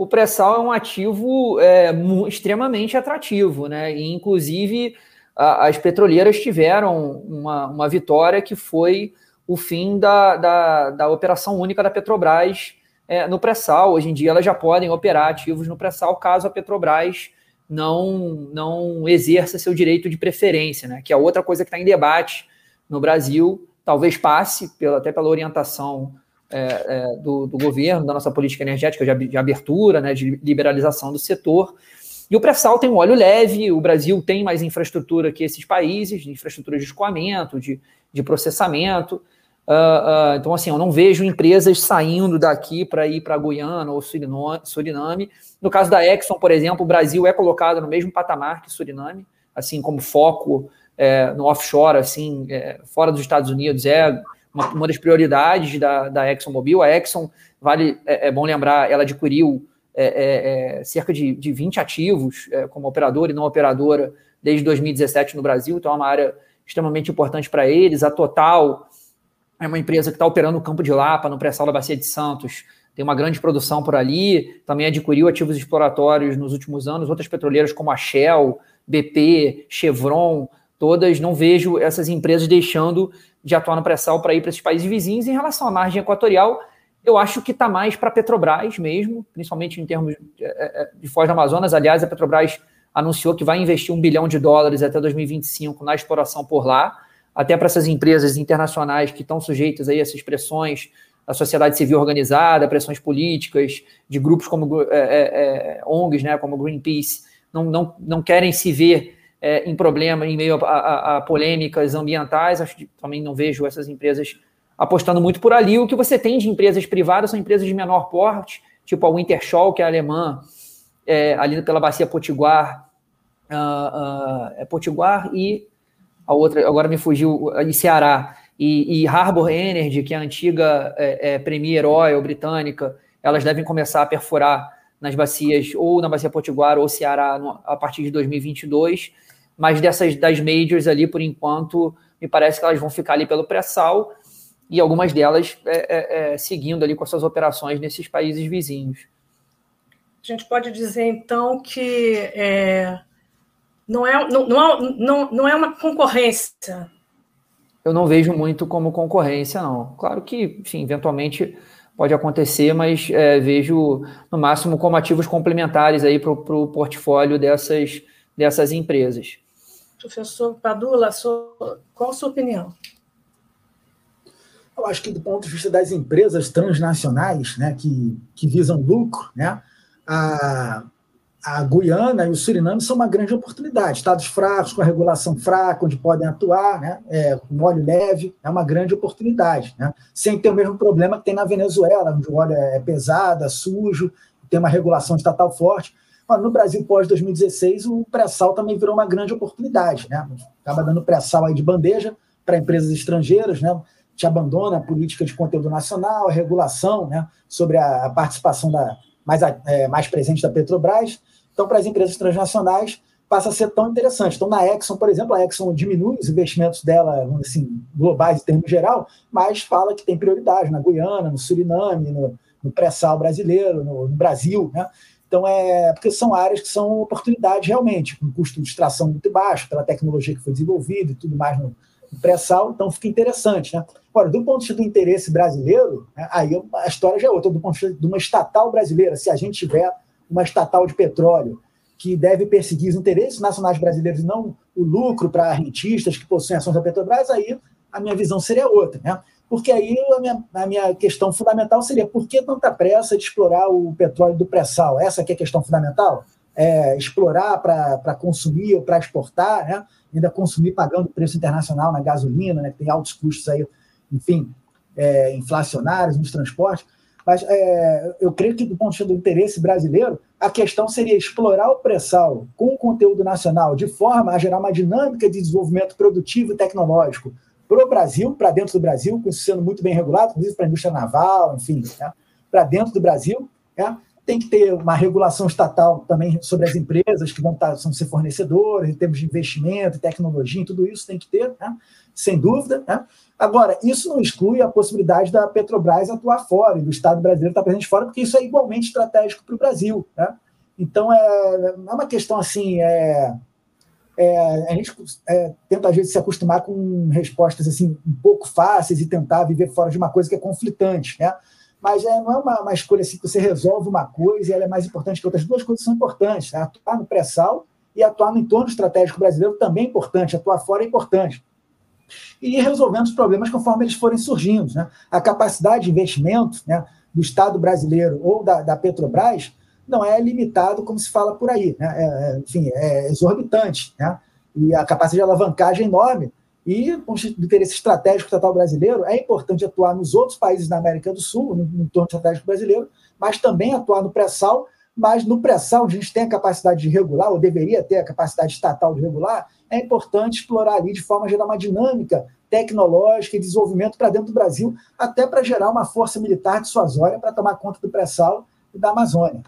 o pré-sal é um ativo é, extremamente atrativo, né? E, inclusive, a, as petroleiras tiveram uma, uma vitória que foi o fim da, da, da operação única da Petrobras é, no pré-sal. Hoje em dia, elas já podem operar ativos no pré-sal caso a Petrobras não, não exerça seu direito de preferência, né? Que é outra coisa que está em debate no Brasil, talvez passe pela, até pela orientação é, é, do, do, governo, da nossa política energética de, de, abertura, né, de liberalização do setor. E o pré-sal tem um óleo leve, o Brasil tem mais infraestrutura que esses países, de infraestrutura de escoamento, de, de processamento. Uh, uh, então, assim, eu não vejo empresas saindo daqui para ir para Guiana ou Suriname. No caso da Exxon, por exemplo, o Brasil é colocado no mesmo patamar que Suriname, assim como foco é, no offshore, assim, é, fora dos Estados Unidos, é uma, uma das prioridades da, da ExxonMobil. A Exxon, vale, é, é bom lembrar, ela adquiriu é, é, é cerca de, de 20 ativos como operadora e não operadora desde 2017 no Brasil, então é uma área extremamente importante para eles. A Total é uma empresa que está operando no Campo de Lapa, no pré-sal da Bacia de Santos, tem uma grande produção por ali, também adquiriu ativos exploratórios nos últimos anos, outras petroleiras como a Shell, BP, Chevron, todas, não vejo essas empresas deixando de atuar no pré-sal para ir para esses países vizinhos. Em relação à margem equatorial, eu acho que está mais para a Petrobras mesmo, principalmente em termos de, é, é, de Foz do Amazonas. Aliás, a Petrobras anunciou que vai investir um bilhão de dólares até 2025 na exploração por lá, até para essas empresas internacionais que estão sujeitas a essas pressões da sociedade civil organizada, pressões políticas, de grupos como é, é, é ONGs, né, como Greenpeace, não, não, não querem se ver é, em problema, em meio a, a, a, polêmicas ambientais. Acho que também não vejo essas empresas apostando muito por ali. O que você tem de empresas privadas são empresas de menor porte, tipo a Wintershall, que é alemã, ali pela bacia Potiguar, uh, uh, é Potiguar e a outra, agora me fugiu, em Ceará, e, e Harbor Energy, que é a antiga é, é, Premier Oil britânica, elas devem começar a perfurar nas bacias, ou na bacia Potiguar ou Ceará, no, a partir de 2022 mas dessas das majors ali, por enquanto, me parece que elas vão ficar ali pelo pré-sal e algumas delas é, é, é, seguindo ali com as suas operações nesses países vizinhos. A gente pode dizer, então, que é, não, é, não, não, não, não é uma concorrência. Eu não vejo muito como concorrência, não. Claro que, enfim, eventualmente pode acontecer, mas é, vejo no máximo como ativos complementares aí para o portfólio dessas, dessas empresas. Professor Padula, qual a sua opinião? Eu acho que do ponto de vista das empresas transnacionais, né, que, que visam lucro, né, a, a Guiana e o Suriname são uma grande oportunidade. Estados fracos, com a regulação fraca, onde podem atuar, né, é, com óleo leve, é uma grande oportunidade. Né, sem ter o mesmo problema que tem na Venezuela, onde o óleo é pesado, é sujo, tem uma regulação estatal forte. No Brasil pós-2016, o pré-sal também virou uma grande oportunidade. Né? Acaba dando pré-sal aí de bandeja para empresas estrangeiras, né? te abandona a política de conteúdo nacional, a regulação né? sobre a, participação da, mais, é, mais presente da Petrobras. Então, para as empresas transnacionais, passa a ser tão interessante. Então, na Exxon, por exemplo, a Exxon diminui os investimentos dela, assim, globais em termos geral, mas fala que tem prioridade na Guiana, no Suriname, no, no pré-sal brasileiro, no, no Brasil, né? Então, é porque são áreas que são oportunidades realmente, com custo de extração muito baixo, pela tecnologia que foi desenvolvida e tudo mais no, no pré-sal, então fica interessante. Né? Agora, do ponto de vista do interesse brasileiro, né, aí a história já é outra, do ponto de vista de uma estatal brasileira, se a gente tiver uma estatal de petróleo que deve perseguir os interesses nacionais brasileiros e não o lucro para rentistas que possuem ações da Petrobras, aí a minha visão seria outra. Né? Porque aí a minha, a minha questão fundamental seria por que tanta pressa de explorar o petróleo do pré-sal? Essa que é a questão fundamental? É, explorar para consumir ou para exportar, né? ainda consumir pagando preço internacional na gasolina, né? que tem altos custos aí enfim, é, inflacionários nos transportes. Mas é, eu creio que, do ponto de vista do interesse brasileiro, a questão seria explorar o pré-sal com o conteúdo nacional de forma a gerar uma dinâmica de desenvolvimento produtivo e tecnológico para o Brasil, para dentro do Brasil, com isso sendo muito bem regulado, inclusive para a indústria naval, enfim, né? para dentro do Brasil. Né? Tem que ter uma regulação estatal também sobre as empresas que vão, estar, vão ser fornecedores, em termos de investimento, tecnologia, tudo isso tem que ter, né? sem dúvida. Né? Agora, isso não exclui a possibilidade da Petrobras atuar fora e do Estado brasileiro estar presente fora, porque isso é igualmente estratégico para o Brasil. Né? Então, é, é uma questão assim. É, é, a gente é, tenta, às vezes, se acostumar com respostas assim um pouco fáceis e tentar viver fora de uma coisa que é conflitante. Né? Mas é, não é uma, uma, escolha assim que você resolve uma coisa e ela é mais importante que outras. Duas coisas são importantes. Né? Atuar no pré-sal e atuar no entorno estratégico brasileiro também é importante. Atuar fora é importante. E ir resolvendo os problemas conforme eles forem surgindo. Né? A capacidade de investimento né, do Estado brasileiro ou da, da Petrobras não é limitado como se fala por aí. Né? É, é, enfim, é exorbitante. Né? E a capacidade de alavancagem é enorme. E, do interesse estratégico estatal brasileiro, é importante atuar nos outros países da América do Sul, no, no entorno estratégico brasileiro, mas também atuar no pré-sal. Mas no pré-sal, onde a gente tem a capacidade de regular, ou deveria ter a capacidade estatal de regular, é importante explorar ali de forma a gerar uma dinâmica tecnológica e desenvolvimento para dentro do Brasil, até para gerar uma força militar dissuasória para tomar conta do pré-sal e da Amazônia.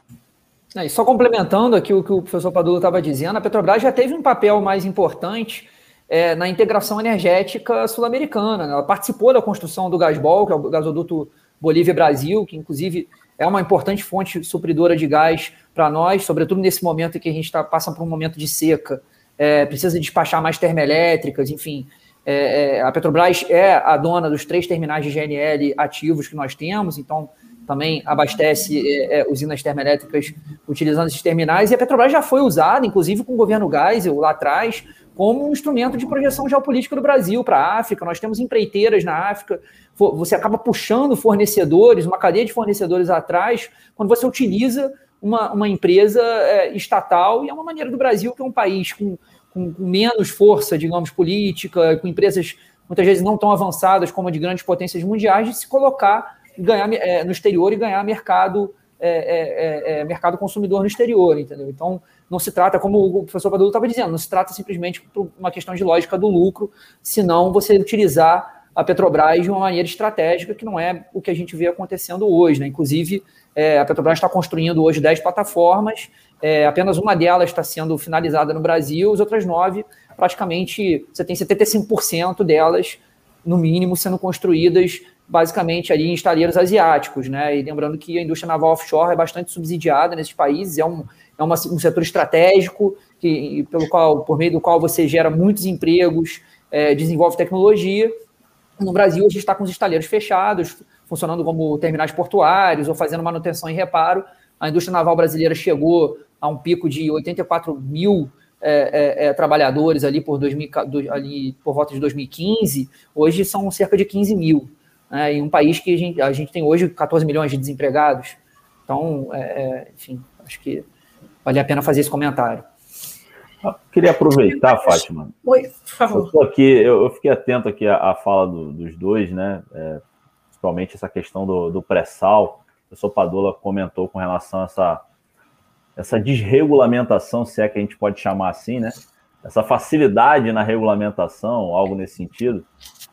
É, e só complementando aqui o que o professor Padula estava dizendo, a Petrobras já teve um papel mais importante é, na integração energética sul-americana. Né? Ela participou da construção do Gasbol, que é o gasoduto Bolívia-Brasil, que inclusive é uma importante fonte supridora de gás para nós, sobretudo nesse momento em que a gente tá, passa por um momento de seca, é, precisa despachar mais termoelétricas, enfim. É, é a Petrobras é a dona dos três terminais de GNL ativos que nós temos, então também abastece é, é, usinas termoelétricas utilizando esses terminais, e a Petrobras já foi usada, inclusive com o governo Geisel lá atrás, como um instrumento de projeção geopolítica do Brasil para a África. Nós temos empreiteiras na África, você acaba puxando fornecedores, uma cadeia de fornecedores atrás, quando você utiliza uma, uma empresa é, estatal, e é uma maneira do Brasil, que é um país com, com, menos força, digamos, política, com empresas muitas vezes não tão avançadas como a de grandes potências mundiais, de se colocar ganhar é, no exterior e ganhar mercado, é, é, é, é, mercado consumidor no exterior, entendeu? Então, não se trata, como o professor Padula estava dizendo, não se trata simplesmente por uma questão de lógica do lucro, senão você utilizar a Petrobras de uma maneira estratégica, que não é o que a gente vê acontecendo hoje. Né? Inclusive, é, a Petrobras está construindo hoje 10 plataformas, é, apenas uma delas está sendo finalizada no Brasil, as outras nove, praticamente, você tem 75% delas, no mínimo, sendo construídas basicamente ali em estaleiros asiáticos, né? E lembrando que a indústria naval offshore é bastante subsidiada nesses países, é um, é uma, um setor estratégico que, pelo qual, por meio do qual você gera muitos empregos, é, desenvolve tecnologia. No Brasil, a gente está com os estaleiros fechados, funcionando como terminais portuários ou fazendo manutenção e reparo. A indústria naval brasileira chegou a um pico de 84 mil é, é, é, trabalhadores ali por, 2000, ali por volta de 2015, hoje são cerca de 15 mil né, em um país que a gente, a gente tem hoje 14 milhões de desempregados. Então, é, é, enfim, acho que vale a pena fazer esse comentário. Eu queria aproveitar, Fátima. Oi, por favor. Eu, aqui, eu, eu, fiquei atento aqui à, à fala do, dos dois, né? É, principalmente essa questão do, do pré-sal. O professor Padula comentou com relação a essa, essa desregulamentação, se é que a gente pode chamar assim, né? Essa facilidade na regulamentação, algo nesse sentido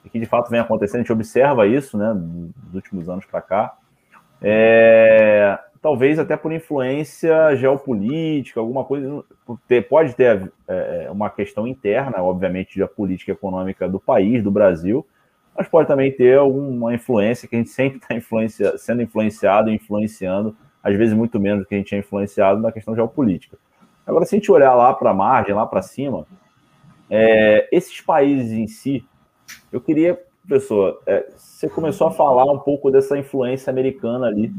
e que de fato vem acontecendo, a gente observa isso, né, dos últimos anos para cá, é, talvez até por influência geopolítica, alguma coisa, pode ter é, uma questão interna, obviamente, da política econômica do país, do Brasil, mas pode também ter alguma influência que a gente sempre está influencia, sendo influenciado e influenciando, às vezes muito menos do que a gente é influenciado na questão geopolítica. Agora, se a gente olhar lá para a margem, lá para cima, é, esses países em si, eu queria, professor, é, você começou a falar um pouco dessa influência americana ali.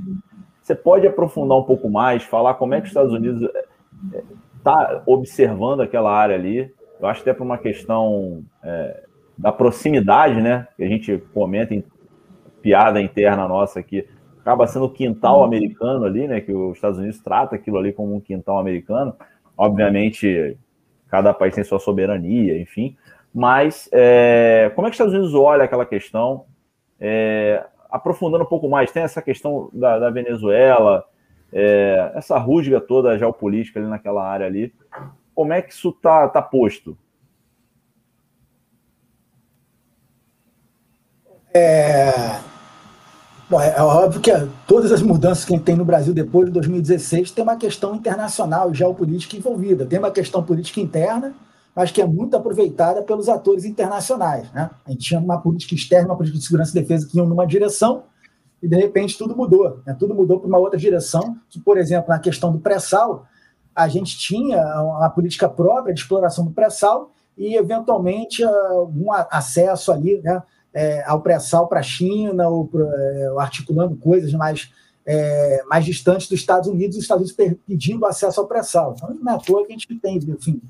Você pode aprofundar um pouco mais, falar como é que os Estados Unidos está é, observando aquela área ali? Eu acho até por uma questão é, da proximidade, né? Que a gente comenta em piada interna nossa aqui, acaba sendo o quintal americano ali, né? Que os Estados Unidos trata aquilo ali como um quintal americano. Obviamente, cada país tem sua soberania, enfim. Mas é, como é que os Estados Unidos olha aquela questão? É, aprofundando um pouco mais, tem essa questão da, da Venezuela, é, essa rusga toda geopolítica ali naquela área ali. Como é que isso está tá posto? É... Bom, é, é óbvio que todas as mudanças que tem no Brasil depois de 2016 tem uma questão internacional e geopolítica envolvida. Tem uma questão política interna, mas que é muito aproveitada pelos atores internacionais. Né? A gente tinha uma política externa, uma política de segurança e defesa que iam numa direção, e de repente tudo mudou. Né? Tudo mudou para uma outra direção, que, por exemplo, na questão do pré-sal, a gente tinha uma política própria de exploração do pré-sal e, eventualmente, algum acesso ali né, é, ao pré-sal para a China, ou é, articulando coisas mais, é, mais distantes dos Estados Unidos, os Estados Unidos pedindo acesso ao pré-sal. Então, não é à toa que a gente tem, enfim,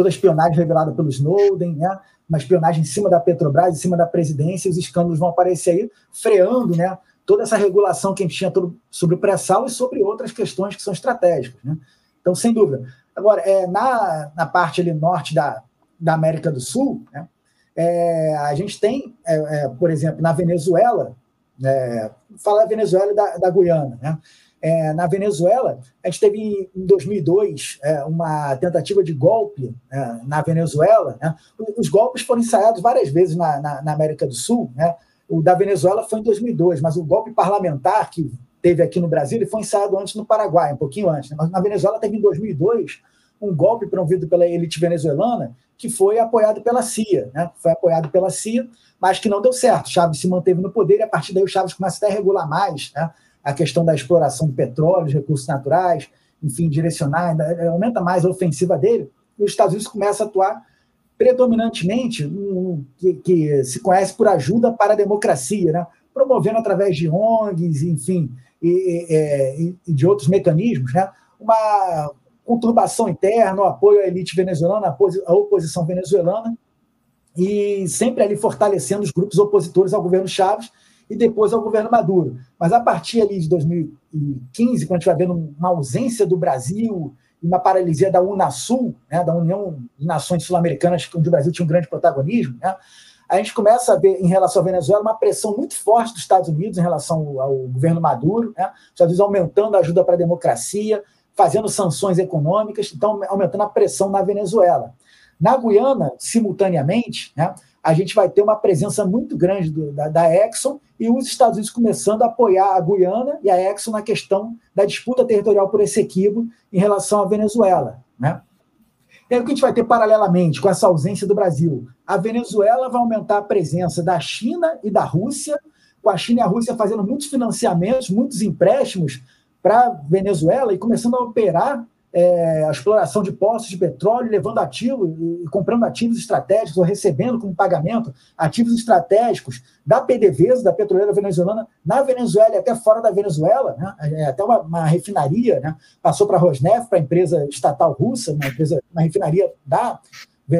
toda a espionagem revelada pelo Snowden, né? uma espionagem em cima da Petrobras, em cima da presidência, os escândalos vão aparecer aí, freando né, toda essa regulação que a gente tinha sobre o pré-sal e sobre outras questões que são estratégicas. Né? Então, sem dúvida. Agora, é, na, na parte ali norte da, da América do Sul, né, é, a gente tem, é, é por exemplo, na Venezuela, é, falar Venezuela da, da Guiana, né? É, na Venezuela, a gente teve em 2002 é, uma tentativa de golpe é, na Venezuela. Né? Os golpes foram ensaiados várias vezes na, na, na, América do Sul. Né? O da Venezuela foi em 2002, mas o golpe parlamentar que teve aqui no Brasil ele foi ensaiado antes no Paraguai, um pouquinho antes. Né? Mas na Venezuela teve em 2002 um golpe promovido pela elite venezuelana que foi apoiado pela CIA. Né? Foi apoiado pela CIA, mas que não deu certo. Chaves se manteve no poder e a partir daí o Chaves começa a regular mais. Né? A questão da exploração do petróleo, dos recursos naturais, enfim, direcionar, aumenta mais a ofensiva dele, e os Estados Unidos começam a atuar predominantemente que, que, se conhece por ajuda para a democracia, né? promovendo através de ONGs, enfim, e, e, e de outros mecanismos, né? uma conturbação interna, o apoio à elite venezuelana, à oposição venezuelana, e sempre ali fortalecendo os grupos opositores ao governo Chaves, e depois ao governo Maduro. Mas a partir ali de 2015, quando a gente vai vendo uma ausência do Brasil e uma paralisia da Unasul, né, da União de Nações Sul-Americanas, onde o Brasil tinha um grande protagonismo, né, a gente começa a ver, em relação à Venezuela, uma pressão muito forte dos Estados Unidos em relação ao, governo Maduro, né, os Estados Unidos aumentando a ajuda para a democracia, fazendo sanções econômicas, então aumentando a pressão na Venezuela. Na Guiana, simultaneamente, né, a gente vai ter uma presença muito grande do, da, da Exxon e os Estados Unidos começando a apoiar a Guiana e a Exxon na questão da disputa territorial por esse equibo em relação à Venezuela. Né? E aí o que a gente vai ter paralelamente com essa ausência do Brasil? A Venezuela vai aumentar a presença da China e da Rússia, com a China e a Rússia fazendo muitos financiamentos, muitos empréstimos para a Venezuela e começando a operar é, a exploração de poços de petróleo, levando ativos comprando ativos estratégicos ou recebendo como pagamento ativos estratégicos da PDVSA, da petroleira venezuelana, na Venezuela e até fora da Venezuela, né? É, até uma, uma, refinaria, né? passou para a Rosneft, para a empresa estatal russa, uma, empresa, uma refinaria da,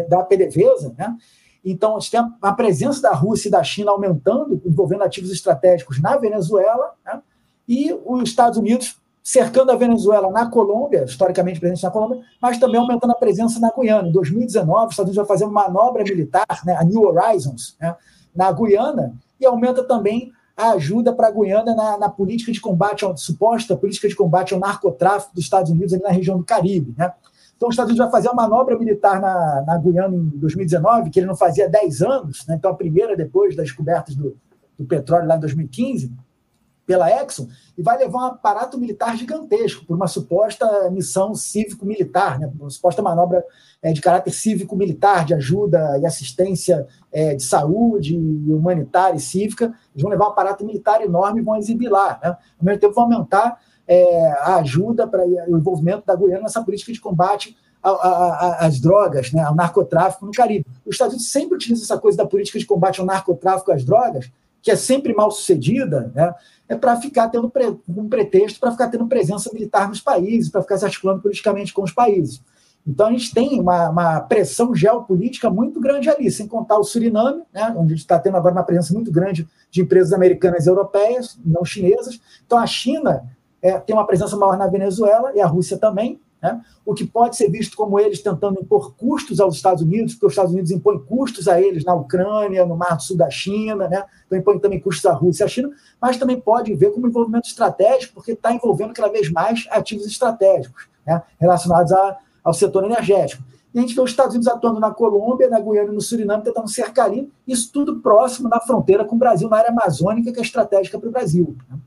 da PDVSA, né? Então, a gente tem a, presença da Rússia e da China aumentando, envolvendo ativos estratégicos na Venezuela, né? e os Estados Unidos cercando a Venezuela na Colômbia, historicamente presente na Colômbia, mas também aumentando a presença na Guiana. Em 2019, os Estados Unidos vai fazer uma manobra militar, né, a New Horizons, né, na Guiana, e aumenta também a ajuda para a Guiana na, na, política de combate, ao, suposta política de combate ao narcotráfico dos Estados Unidos ali na região do Caribe. Né? Então, os Estados Unidos vai fazer uma manobra militar na, na Guiana em 2019, que ele não fazia há 10 anos, né? então a primeira depois das descobertas do, do petróleo lá em 2015, pela Exxon e vai levar um aparato militar gigantesco por uma suposta missão cívico-militar, né, uma suposta manobra é, de caráter cívico-militar, de ajuda e assistência é, de saúde humanitária e cívica. Eles vão levar um aparato militar enorme e vão exibir lá. Né? Ao mesmo tempo, vão aumentar é, a ajuda para o envolvimento da Guiana nessa política de combate às drogas, né, ao narcotráfico no Caribe. Os Estados Unidos sempre utilizam essa coisa da política de combate ao narcotráfico e às drogas, que é sempre mal sucedida, né, é para ficar tendo pre, um pretexto para ficar tendo presença militar nos países, para ficar se articulando politicamente com os países. Então a gente tem uma, uma, pressão geopolítica muito grande ali, sem contar o Suriname, né, onde a gente está tendo agora uma presença muito grande de empresas americanas e europeias, não chinesas. Então a China é, tem uma presença maior na Venezuela e a Rússia também. Né? o que pode ser visto como eles tentando impor custos aos Estados Unidos, porque os Estados Unidos impõem custos a eles na Ucrânia, no Mar do Sul da China, né? então impõem também custos à Rússia e à China, mas também pode ver como envolvimento estratégico, porque está envolvendo cada vez mais ativos estratégicos né? relacionados a, ao setor energético. E a gente vê os Estados Unidos atuando na Colômbia, na Guiana e no Suriname, tentando cercar ali, isso tudo próximo na fronteira com o Brasil, na área amazônica, que é estratégica para o Brasil. Né?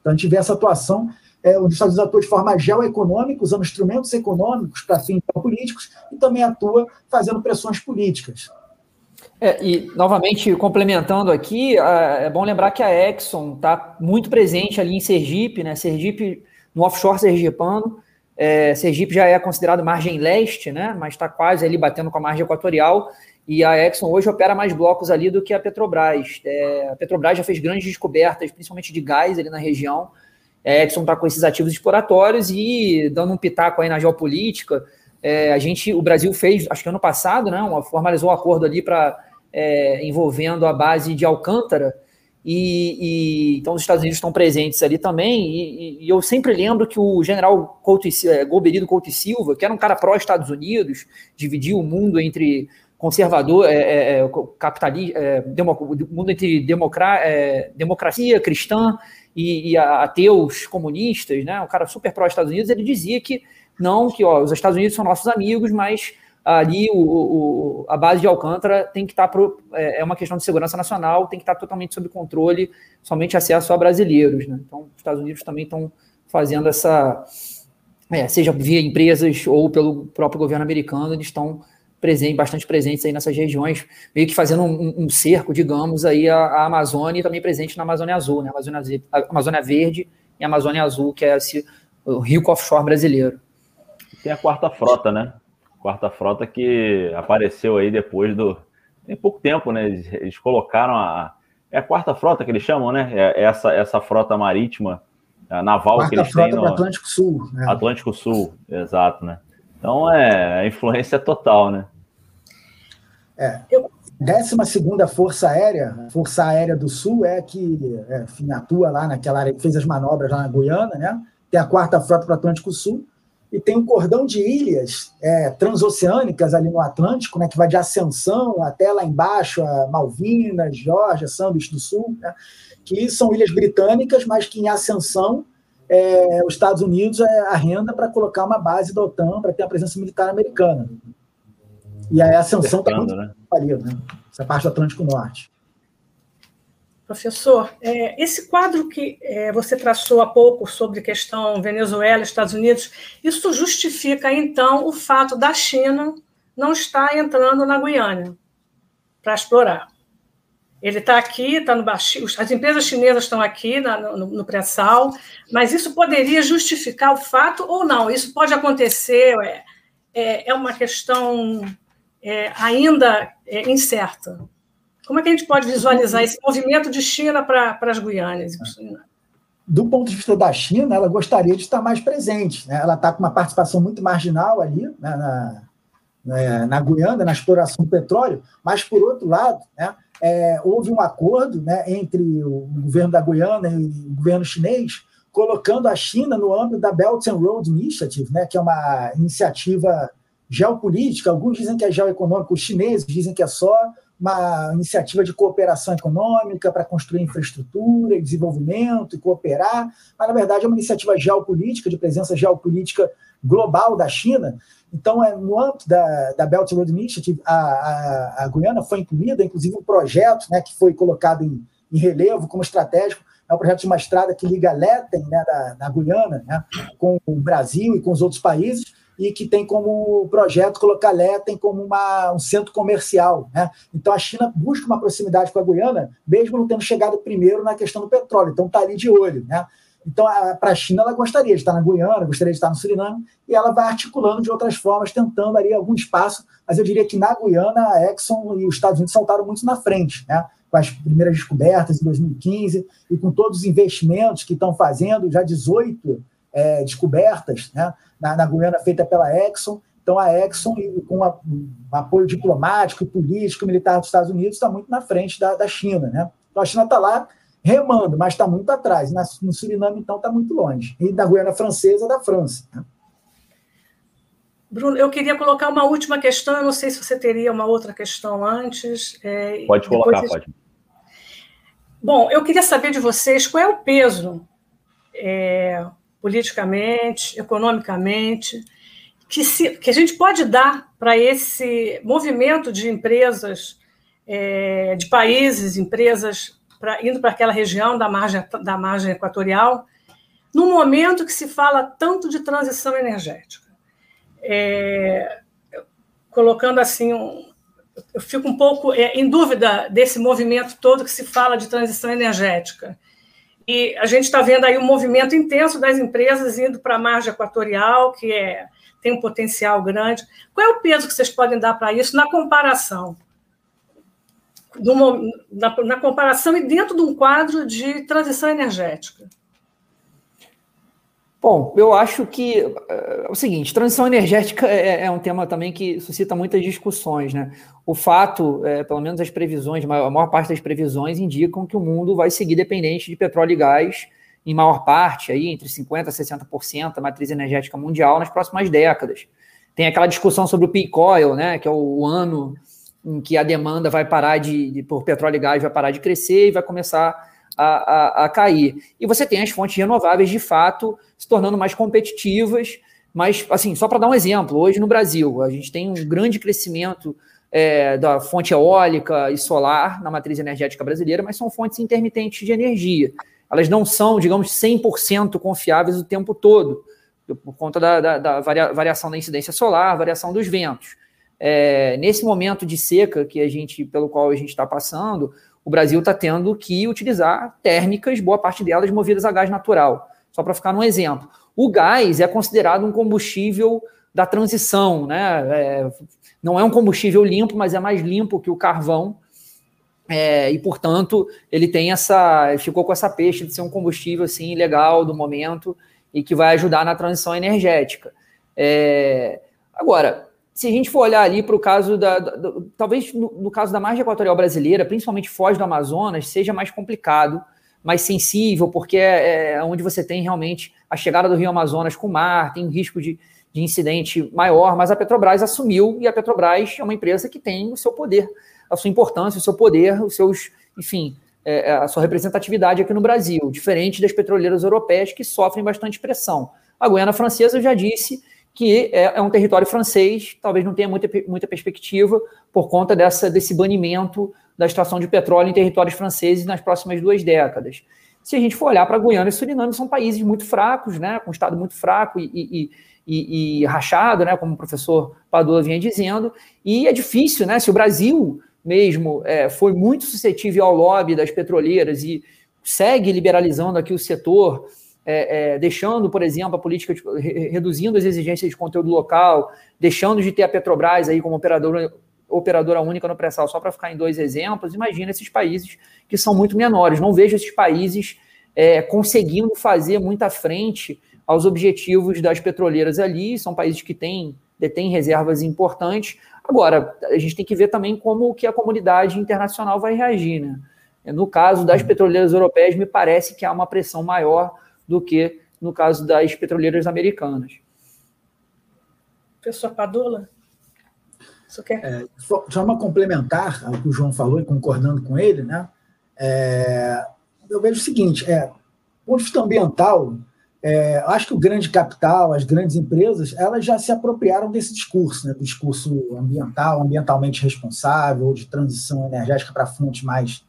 Então a gente vê essa atuação, é, os Estados Unidos atua de forma geoeconômica, usando instrumentos econômicos para fins políticos, e também atua fazendo pressões políticas. É, e, novamente, complementando aqui, é bom lembrar que a Exxon está muito presente ali em Sergipe, né? Sergipe, no offshore sergipano, é, Sergipe já é considerado margem leste, né? mas está quase ali batendo com a margem equatorial. E a Exxon hoje opera mais blocos ali do que a Petrobras. É, a Petrobras já fez grandes descobertas, principalmente de gás ali na região. A Exxon está com esses ativos exploratórios e dando um pitaco aí na geopolítica. É, a gente, o Brasil fez, acho que ano passado, né, uma, formalizou um acordo ali para é, envolvendo a base de Alcântara, e, e, então os Estados Unidos estão presentes ali também, e, e eu sempre lembro que o general Couto, é, Couto e Silva, que era um cara pró-Estados Unidos, dividiu o mundo entre conservador, é, é, é capitalista, é, mundo entre democra, é, democracia cristã e, e, ateus comunistas, né? Um cara super pró-Estados Unidos, ele dizia que não, que ó, os Estados Unidos são nossos amigos, mas ali o, o, a base de Alcântara tem que estar, pro, é, é, uma questão de segurança nacional, tem que estar totalmente sob controle, somente acesso a brasileiros. Né? Então, os Estados Unidos também estão fazendo essa, é, seja via empresas ou pelo próprio governo americano, eles estão presentes, bastante presentes aí nessas regiões, meio que fazendo um, um cerco, digamos, aí a, a, Amazônia e também presente na Amazônia Azul, né? Amazônia, a Amazônia Verde e a Amazônia Azul, que é esse, o rio offshore brasileiro. Tem a quarta frota, né? quarta frota que apareceu aí depois do. Tem pouco tempo, né? Eles, eles colocaram a. É a quarta frota que eles chamam, né? É essa, essa frota marítima, naval quarta que eles frota têm no Atlântico Sul. Né? Atlântico Sul, exato, né? Então é a influência é total, né? É. Eu... 12 Força Aérea, Força Aérea do Sul, é que é, enfim, atua lá naquela área que fez as manobras lá na Guiana, né? Tem a quarta frota para o Atlântico Sul e tem um cordão de ilhas é, transoceânicas ali no Atlântico, né, que vai de Ascensão até lá embaixo, a Malvinas, Geórgia, Sandwich do Sul, né, que são ilhas britânicas, mas que em Ascensão é, os Estados Unidos é, arrenda para colocar uma base da OTAN para ter a presença militar americana. E a Ascensão está muito né? ali, né? essa parte do Atlântico Norte. Professor, é, esse quadro que é, você traçou há pouco sobre questão Venezuela, Estados Unidos, isso justifica, então, o fato da China não estar entrando na Guiana para explorar. Ele está aqui, está no as empresas chinesas estão aqui na, no, no pré-sal, mas isso poderia justificar o fato ou não? Isso pode acontecer, é, é, é uma questão é, ainda é, incerta. Como é que a gente pode visualizar esse movimento de China para as Guianas? Do ponto de vista da China, ela gostaria de estar mais presente. Né? Ela está com uma participação muito marginal ali né? na, na, na, Guiana, na exploração do petróleo, mas, por outro lado, né? É, houve um acordo né, entre o governo da Guiana e o governo chinês, colocando a China no âmbito da Belt and Road Initiative, né, que é uma iniciativa geopolítica. Alguns dizem que é geoeconômica, os chineses dizem que é só uma iniciativa de cooperação econômica para construir infraestrutura e desenvolvimento e cooperar, mas na verdade é uma iniciativa geopolítica, de presença geopolítica global da China. Então, é, no âmbito da, da Belt Road Initiative, a, a, a Guiana foi incluída, inclusive um projeto né, que foi colocado em, em relevo como estratégico, é um projeto de uma estrada que liga Letten, né, da, da Guiana, né, com o Brasil e com os outros países, e que tem como projeto colocar Letem como uma, um centro comercial. Né? Então a China busca uma proximidade com a Guiana, mesmo não tendo chegado primeiro na questão do petróleo. Então está ali de olho. Né? Então, para a China, ela gostaria de estar na Guiana, gostaria de estar no Suriname, e ela vai articulando de outras formas, tentando ali algum espaço. Mas eu diria que na Guiana, a Exxon e os Estados Unidos saltaram muito na frente, né? com as primeiras descobertas em 2015 e com todos os investimentos que estão fazendo, já 18 é, descobertas, né? na, na Guiana feita pela Exxon. Então, a Exxon, com a, um apoio diplomático, político, militar dos Estados Unidos, está muito na frente da, da China. Né? Então, a China está lá remando, mas está muito atrás. Na, no Suriname, então, está muito longe. E na Guiana Francesa, da França. Né? Bruno, eu queria colocar uma última questão, eu não sei se você teria uma outra questão antes. É, pode colocar, pode. Bom, eu queria saber de vocês qual é o peso é, politicamente, economicamente, que, se, que a gente pode dar para esse movimento de empresas, é, de países, empresas pra, indo para aquela região da margem, da margem equatorial, no momento que se fala tanto de transição energética. É, colocando assim, um, eu fico um pouco é, em dúvida desse movimento todo que se fala de transição energética. E a gente está vendo aí um movimento intenso das empresas indo para a margem equatorial, que é, tem um potencial grande. Qual é o peso que vocês podem dar para isso na comparação? Na, na comparação e dentro de um quadro de transição energética? Bom, eu acho que é, é o seguinte, transição energética é, é, um tema também que suscita muitas discussões, né? O fato, é, pelo menos as previsões, a maior parte das previsões indicam que o mundo vai seguir dependente de petróleo e gás em maior parte, aí entre 50% a 60% da matriz energética mundial nas próximas décadas. Tem aquela discussão sobre o peak oil, né, que é o, o ano em que a demanda vai parar de, de, por petróleo e gás vai parar de crescer e vai começar a, a, a cair. E você tem as fontes renováveis, de fato, se tornando mais competitivas. Mas, assim, só para dar um exemplo, hoje no Brasil, a gente tem um grande crescimento é, da fonte eólica e solar na matriz energética brasileira, mas são fontes intermitentes de energia. Elas não são, digamos, 100% confiáveis o tempo todo, por conta da, da, da variação da incidência solar, variação dos ventos. É, nesse momento de seca que a gente, pelo qual a gente está passando, o Brasil está tendo que utilizar térmicas, boa parte delas movidas a gás natural. Só para ficar num exemplo. O gás é considerado um combustível da transição, né? É, não é um combustível limpo, mas é mais limpo que o carvão. É, e, portanto, ele tem essa. ficou com essa peixe de ser um combustível assim, legal do momento e que vai ajudar na transição energética. É, agora, se a gente for olhar ali para o caso da. talvez no, no, caso da margem equatorial brasileira, principalmente Foz do Amazonas, seja mais complicado, mais sensível, porque é, é onde você tem realmente a chegada do Rio Amazonas com o mar, tem um risco de, de incidente maior, mas a Petrobras assumiu e a Petrobras é uma empresa que tem o seu poder, a sua importância, o seu poder, os seus, enfim, é, é a sua representatividade aqui no Brasil, diferente das petroleiras europeias que sofrem bastante pressão. A Guiana Francesa já disse que é, é, um território francês, talvez não tenha muita, muita perspectiva por conta dessa, desse banimento da extração de petróleo em territórios franceses nas próximas duas décadas. Se a gente for olhar para Guiana e Suriname, são países muito fracos, né, com um Estado muito fraco e, e, e, e rachado, né, como o professor Padua vinha dizendo, e é difícil, né, se o Brasil mesmo é, foi muito suscetível ao lobby das petroleiras e segue liberalizando aqui o setor, é, é, deixando, por exemplo, a política, de, reduzindo as exigências de conteúdo local, deixando de ter a Petrobras aí como operadora, operadora única no pré-sal, só para ficar em dois exemplos, imagina esses países que são muito menores. Não vejo esses países é, conseguindo fazer muita frente aos objetivos das petroleiras ali, são países que têm, detêm reservas importantes. Agora, a gente tem que ver também como que a comunidade internacional vai reagir. Né? No caso das petroleiras europeias, me parece que há uma pressão maior do que no caso das petroleiras americanas. Professor Padula? É, só uma complementar ao que o João falou e concordando com ele, né? É, eu vejo o seguinte: é, ponto de vista ambiental, é, acho que o grande capital, as grandes empresas, elas já se apropriaram desse discurso, né, do discurso ambiental, ambientalmente responsável, de transição energética para fontes mais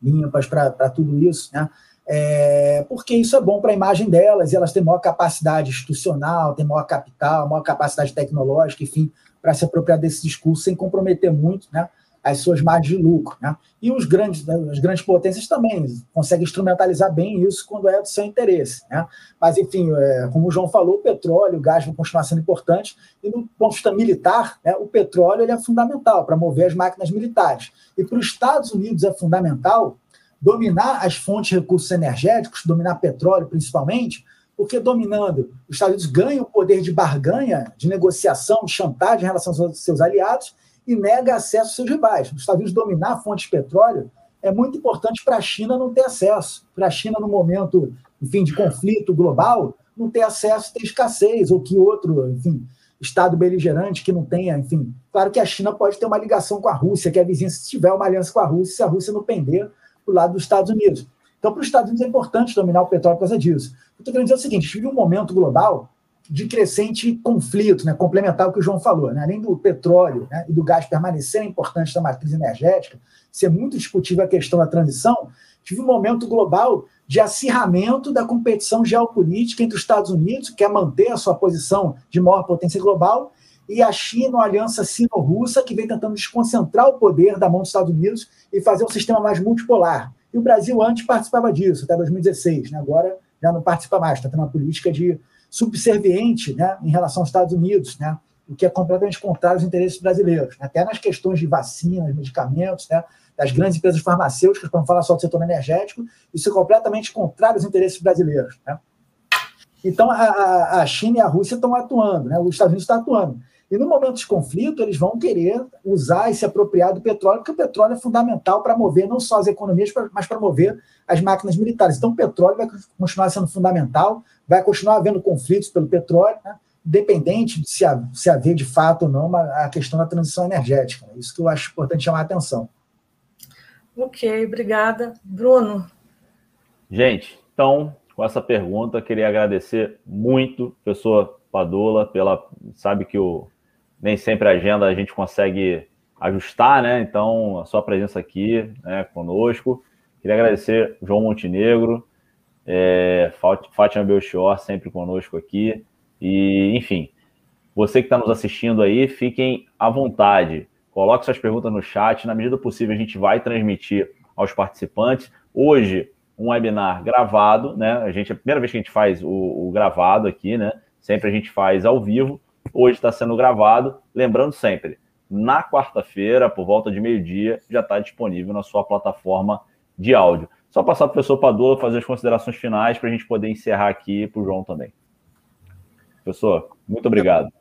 limpas, para tudo isso. Né? É, porque isso é bom para a imagem delas, e elas têm maior capacidade institucional, têm maior capital, maior capacidade tecnológica, enfim, para se apropriar desse discurso sem comprometer muito né, as suas margens de lucro. Né? E os grandes, né, as grandes potências também conseguem instrumentalizar bem isso quando é do seu interesse. Né? Mas, enfim, é, como o João falou, o petróleo, o gás vão continuar sendo importantes, e do ponto de vista militar, né, o petróleo é fundamental para mover as máquinas militares. E para os Estados Unidos é fundamental dominar as fontes de recursos energéticos, dominar petróleo principalmente, porque dominando, os Estados Unidos ganham o poder de barganha, de negociação, de chantagem em relação aos seus aliados e nega acesso aos seus rivais. Os Estados Unidos dominar fontes de petróleo é muito importante para a China não ter acesso. Para a China, no momento, enfim, de conflito global, não ter acesso, ter escassez, ou que outro, enfim, Estado beligerante que não tenha, enfim. Claro que a China pode ter uma ligação com a Rússia, que é a vizinha, se tiver uma aliança com a Rússia, se a Rússia não pender para o lado dos Estados Unidos. Então, para os Estados Unidos é importante dominar o petróleo por causa disso. Eu estou querendo dizer o seguinte: vive um momento global de crescente conflito, né, complementar o que o João falou. Né, além do petróleo né, e do gás permanecerem importantes da matriz energética, ser muito discutível a questão da transição, tive um momento global de acirramento da competição geopolítica entre os Estados Unidos, que quer manter a sua posição de maior potência global, e a China, uma aliança sino-russa, que vem tentando desconcentrar o poder da mão dos Estados Unidos e fazer um sistema mais multipolar. E o Brasil antes participava disso, até 2016, né? agora já não participa mais, está tendo uma política de subserviente né, em relação aos Estados Unidos, né, o que é completamente contrário aos interesses brasileiros. Né? Até nas questões de vacinas, medicamentos, né, das grandes empresas farmacêuticas, para não falar só do setor energético, isso é completamente contrário aos interesses brasileiros. Né? Então, a, a China e a Rússia estão atuando, né? os Estados Unidos estão atuando. E no momento de conflito, eles vão querer usar e se apropriar do petróleo, porque o petróleo é fundamental para mover não só as economias, mas para mover as máquinas militares. Então, o petróleo vai continuar sendo fundamental, vai continuar havendo conflitos pelo petróleo, né? dependente de se, se haver de fato ou não uma, a questão da transição energética. Isso que eu acho importante chamar a atenção. Ok, obrigada. Bruno? Gente, então, com essa pergunta, queria agradecer muito, professor Padula, pela. Sabe que o, nem sempre a agenda a gente consegue ajustar, né? Então, a sua presença aqui né, conosco. Queria agradecer João Montenegro, é, Fátima Belchior, sempre conosco aqui. E, enfim, você que está nos assistindo aí, fiquem à vontade Coloque suas perguntas no chat. Na medida possível, a gente vai transmitir aos participantes. Hoje, um webinar gravado, né? A gente, é a primeira vez que a gente faz o, o gravado aqui, né? Sempre a gente faz ao vivo. Hoje está sendo gravado. Lembrando sempre, na quarta-feira, por volta de meio-dia, já está disponível na sua plataforma de áudio. Só passar para o professor Padula fazer as considerações finais para a gente poder encerrar aqui para o João também. Professor, muito obrigado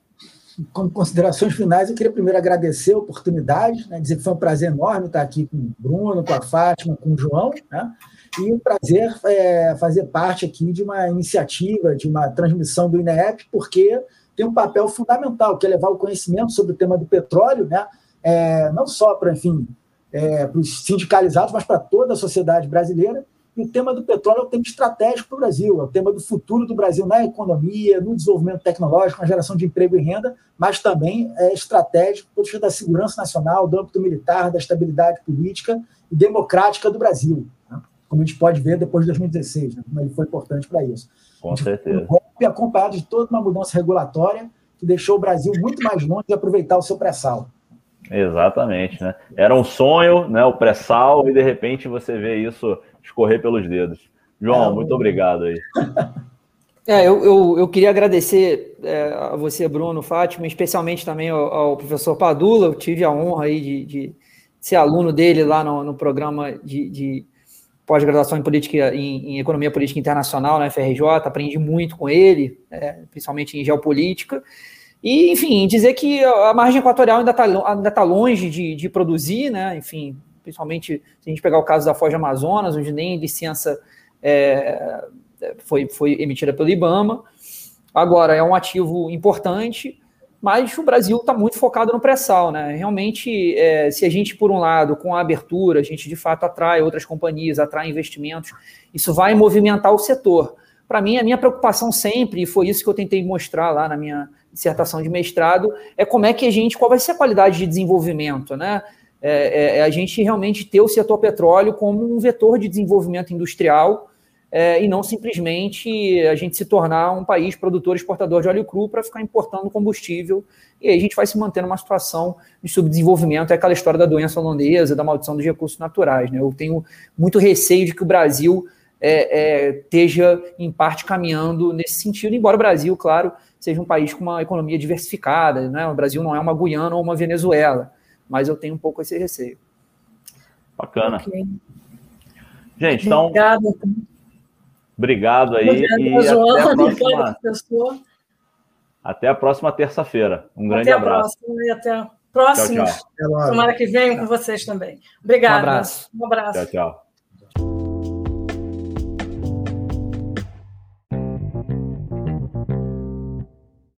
como considerações finais, eu queria primeiro agradecer a oportunidade, né, dizer que foi um prazer enorme estar aqui com o Bruno, com a Fátima, com o João, né, e um prazer é, fazer parte aqui de uma iniciativa, de uma transmissão do INEP, porque tem um papel fundamental, que é levar o conhecimento sobre o tema do petróleo, né, é, não só para, enfim, é, para os sindicalizados, mas para toda a sociedade brasileira, e o tema do petróleo é um tema estratégico para o Brasil, é o tema do futuro do Brasil na economia, no desenvolvimento tecnológico, na geração de emprego e renda, mas também é estratégico do ponto da segurança nacional, do âmbito militar, da estabilidade política e democrática do Brasil. Né? Como a gente pode ver depois de 2016, né? como ele foi importante para isso. Com certeza. Um golpe acompanhado de toda uma mudança regulatória que deixou o Brasil muito mais longe de aproveitar o seu pré-sal. Exatamente, né? Era um sonho, né? O pré-sal, e de repente você vê isso escorrer pelos dedos. João, é, muito obrigado aí. (laughs) É, eu, eu, eu queria agradecer é, a você, Bruno, Fátima, especialmente também ao, ao, professor Padula. Eu tive a honra aí de, de ser aluno dele lá no, no programa de, de pós-graduação em política em, em, economia política internacional na FRJ. Aprendi muito com ele, é, principalmente em geopolítica. E, enfim, dizer que a margem equatorial ainda está ainda tá longe de, de produzir, né? Enfim, principalmente se a gente pegar o caso da Foz Amazonas, onde nem licença é, foi, foi emitida pelo IBAMA. Agora, é um ativo importante, mas o Brasil está muito focado no pré-sal. Né? Realmente, é, se a gente, por um lado, com a abertura, a gente de fato atrai outras companhias, atrai investimentos, isso vai movimentar o setor. Para mim, a minha preocupação sempre, e foi isso que eu tentei mostrar lá na minha dissertação de mestrado, é como é que a gente, qual vai ser a qualidade de desenvolvimento, né? É, é, é, a gente realmente ter o setor petróleo como um vetor de desenvolvimento industrial é, e não simplesmente a gente se tornar um país produtor exportador de óleo cru para ficar importando combustível e aí a gente vai se manter numa situação de subdesenvolvimento, é aquela história da doença holandesa, da maldição dos recursos naturais. Né? Eu tenho muito receio de que o Brasil é, é, esteja, em parte, caminhando nesse sentido, embora o Brasil, claro, seja um país com uma economia diversificada, né? o Brasil não é uma Guiana ou uma Venezuela, mas eu tenho um pouco esse receio. Bacana. Okay. Gente, então. Obrigado. Obrigado aí. e até a próxima. Até a próxima terça-feira. Um grande até abraço. Próxima, e até próximos. Tchau, tchau. Tomara que venham com vocês também. Obrigada. Um abraço. Um abraço. Tchau, tchau.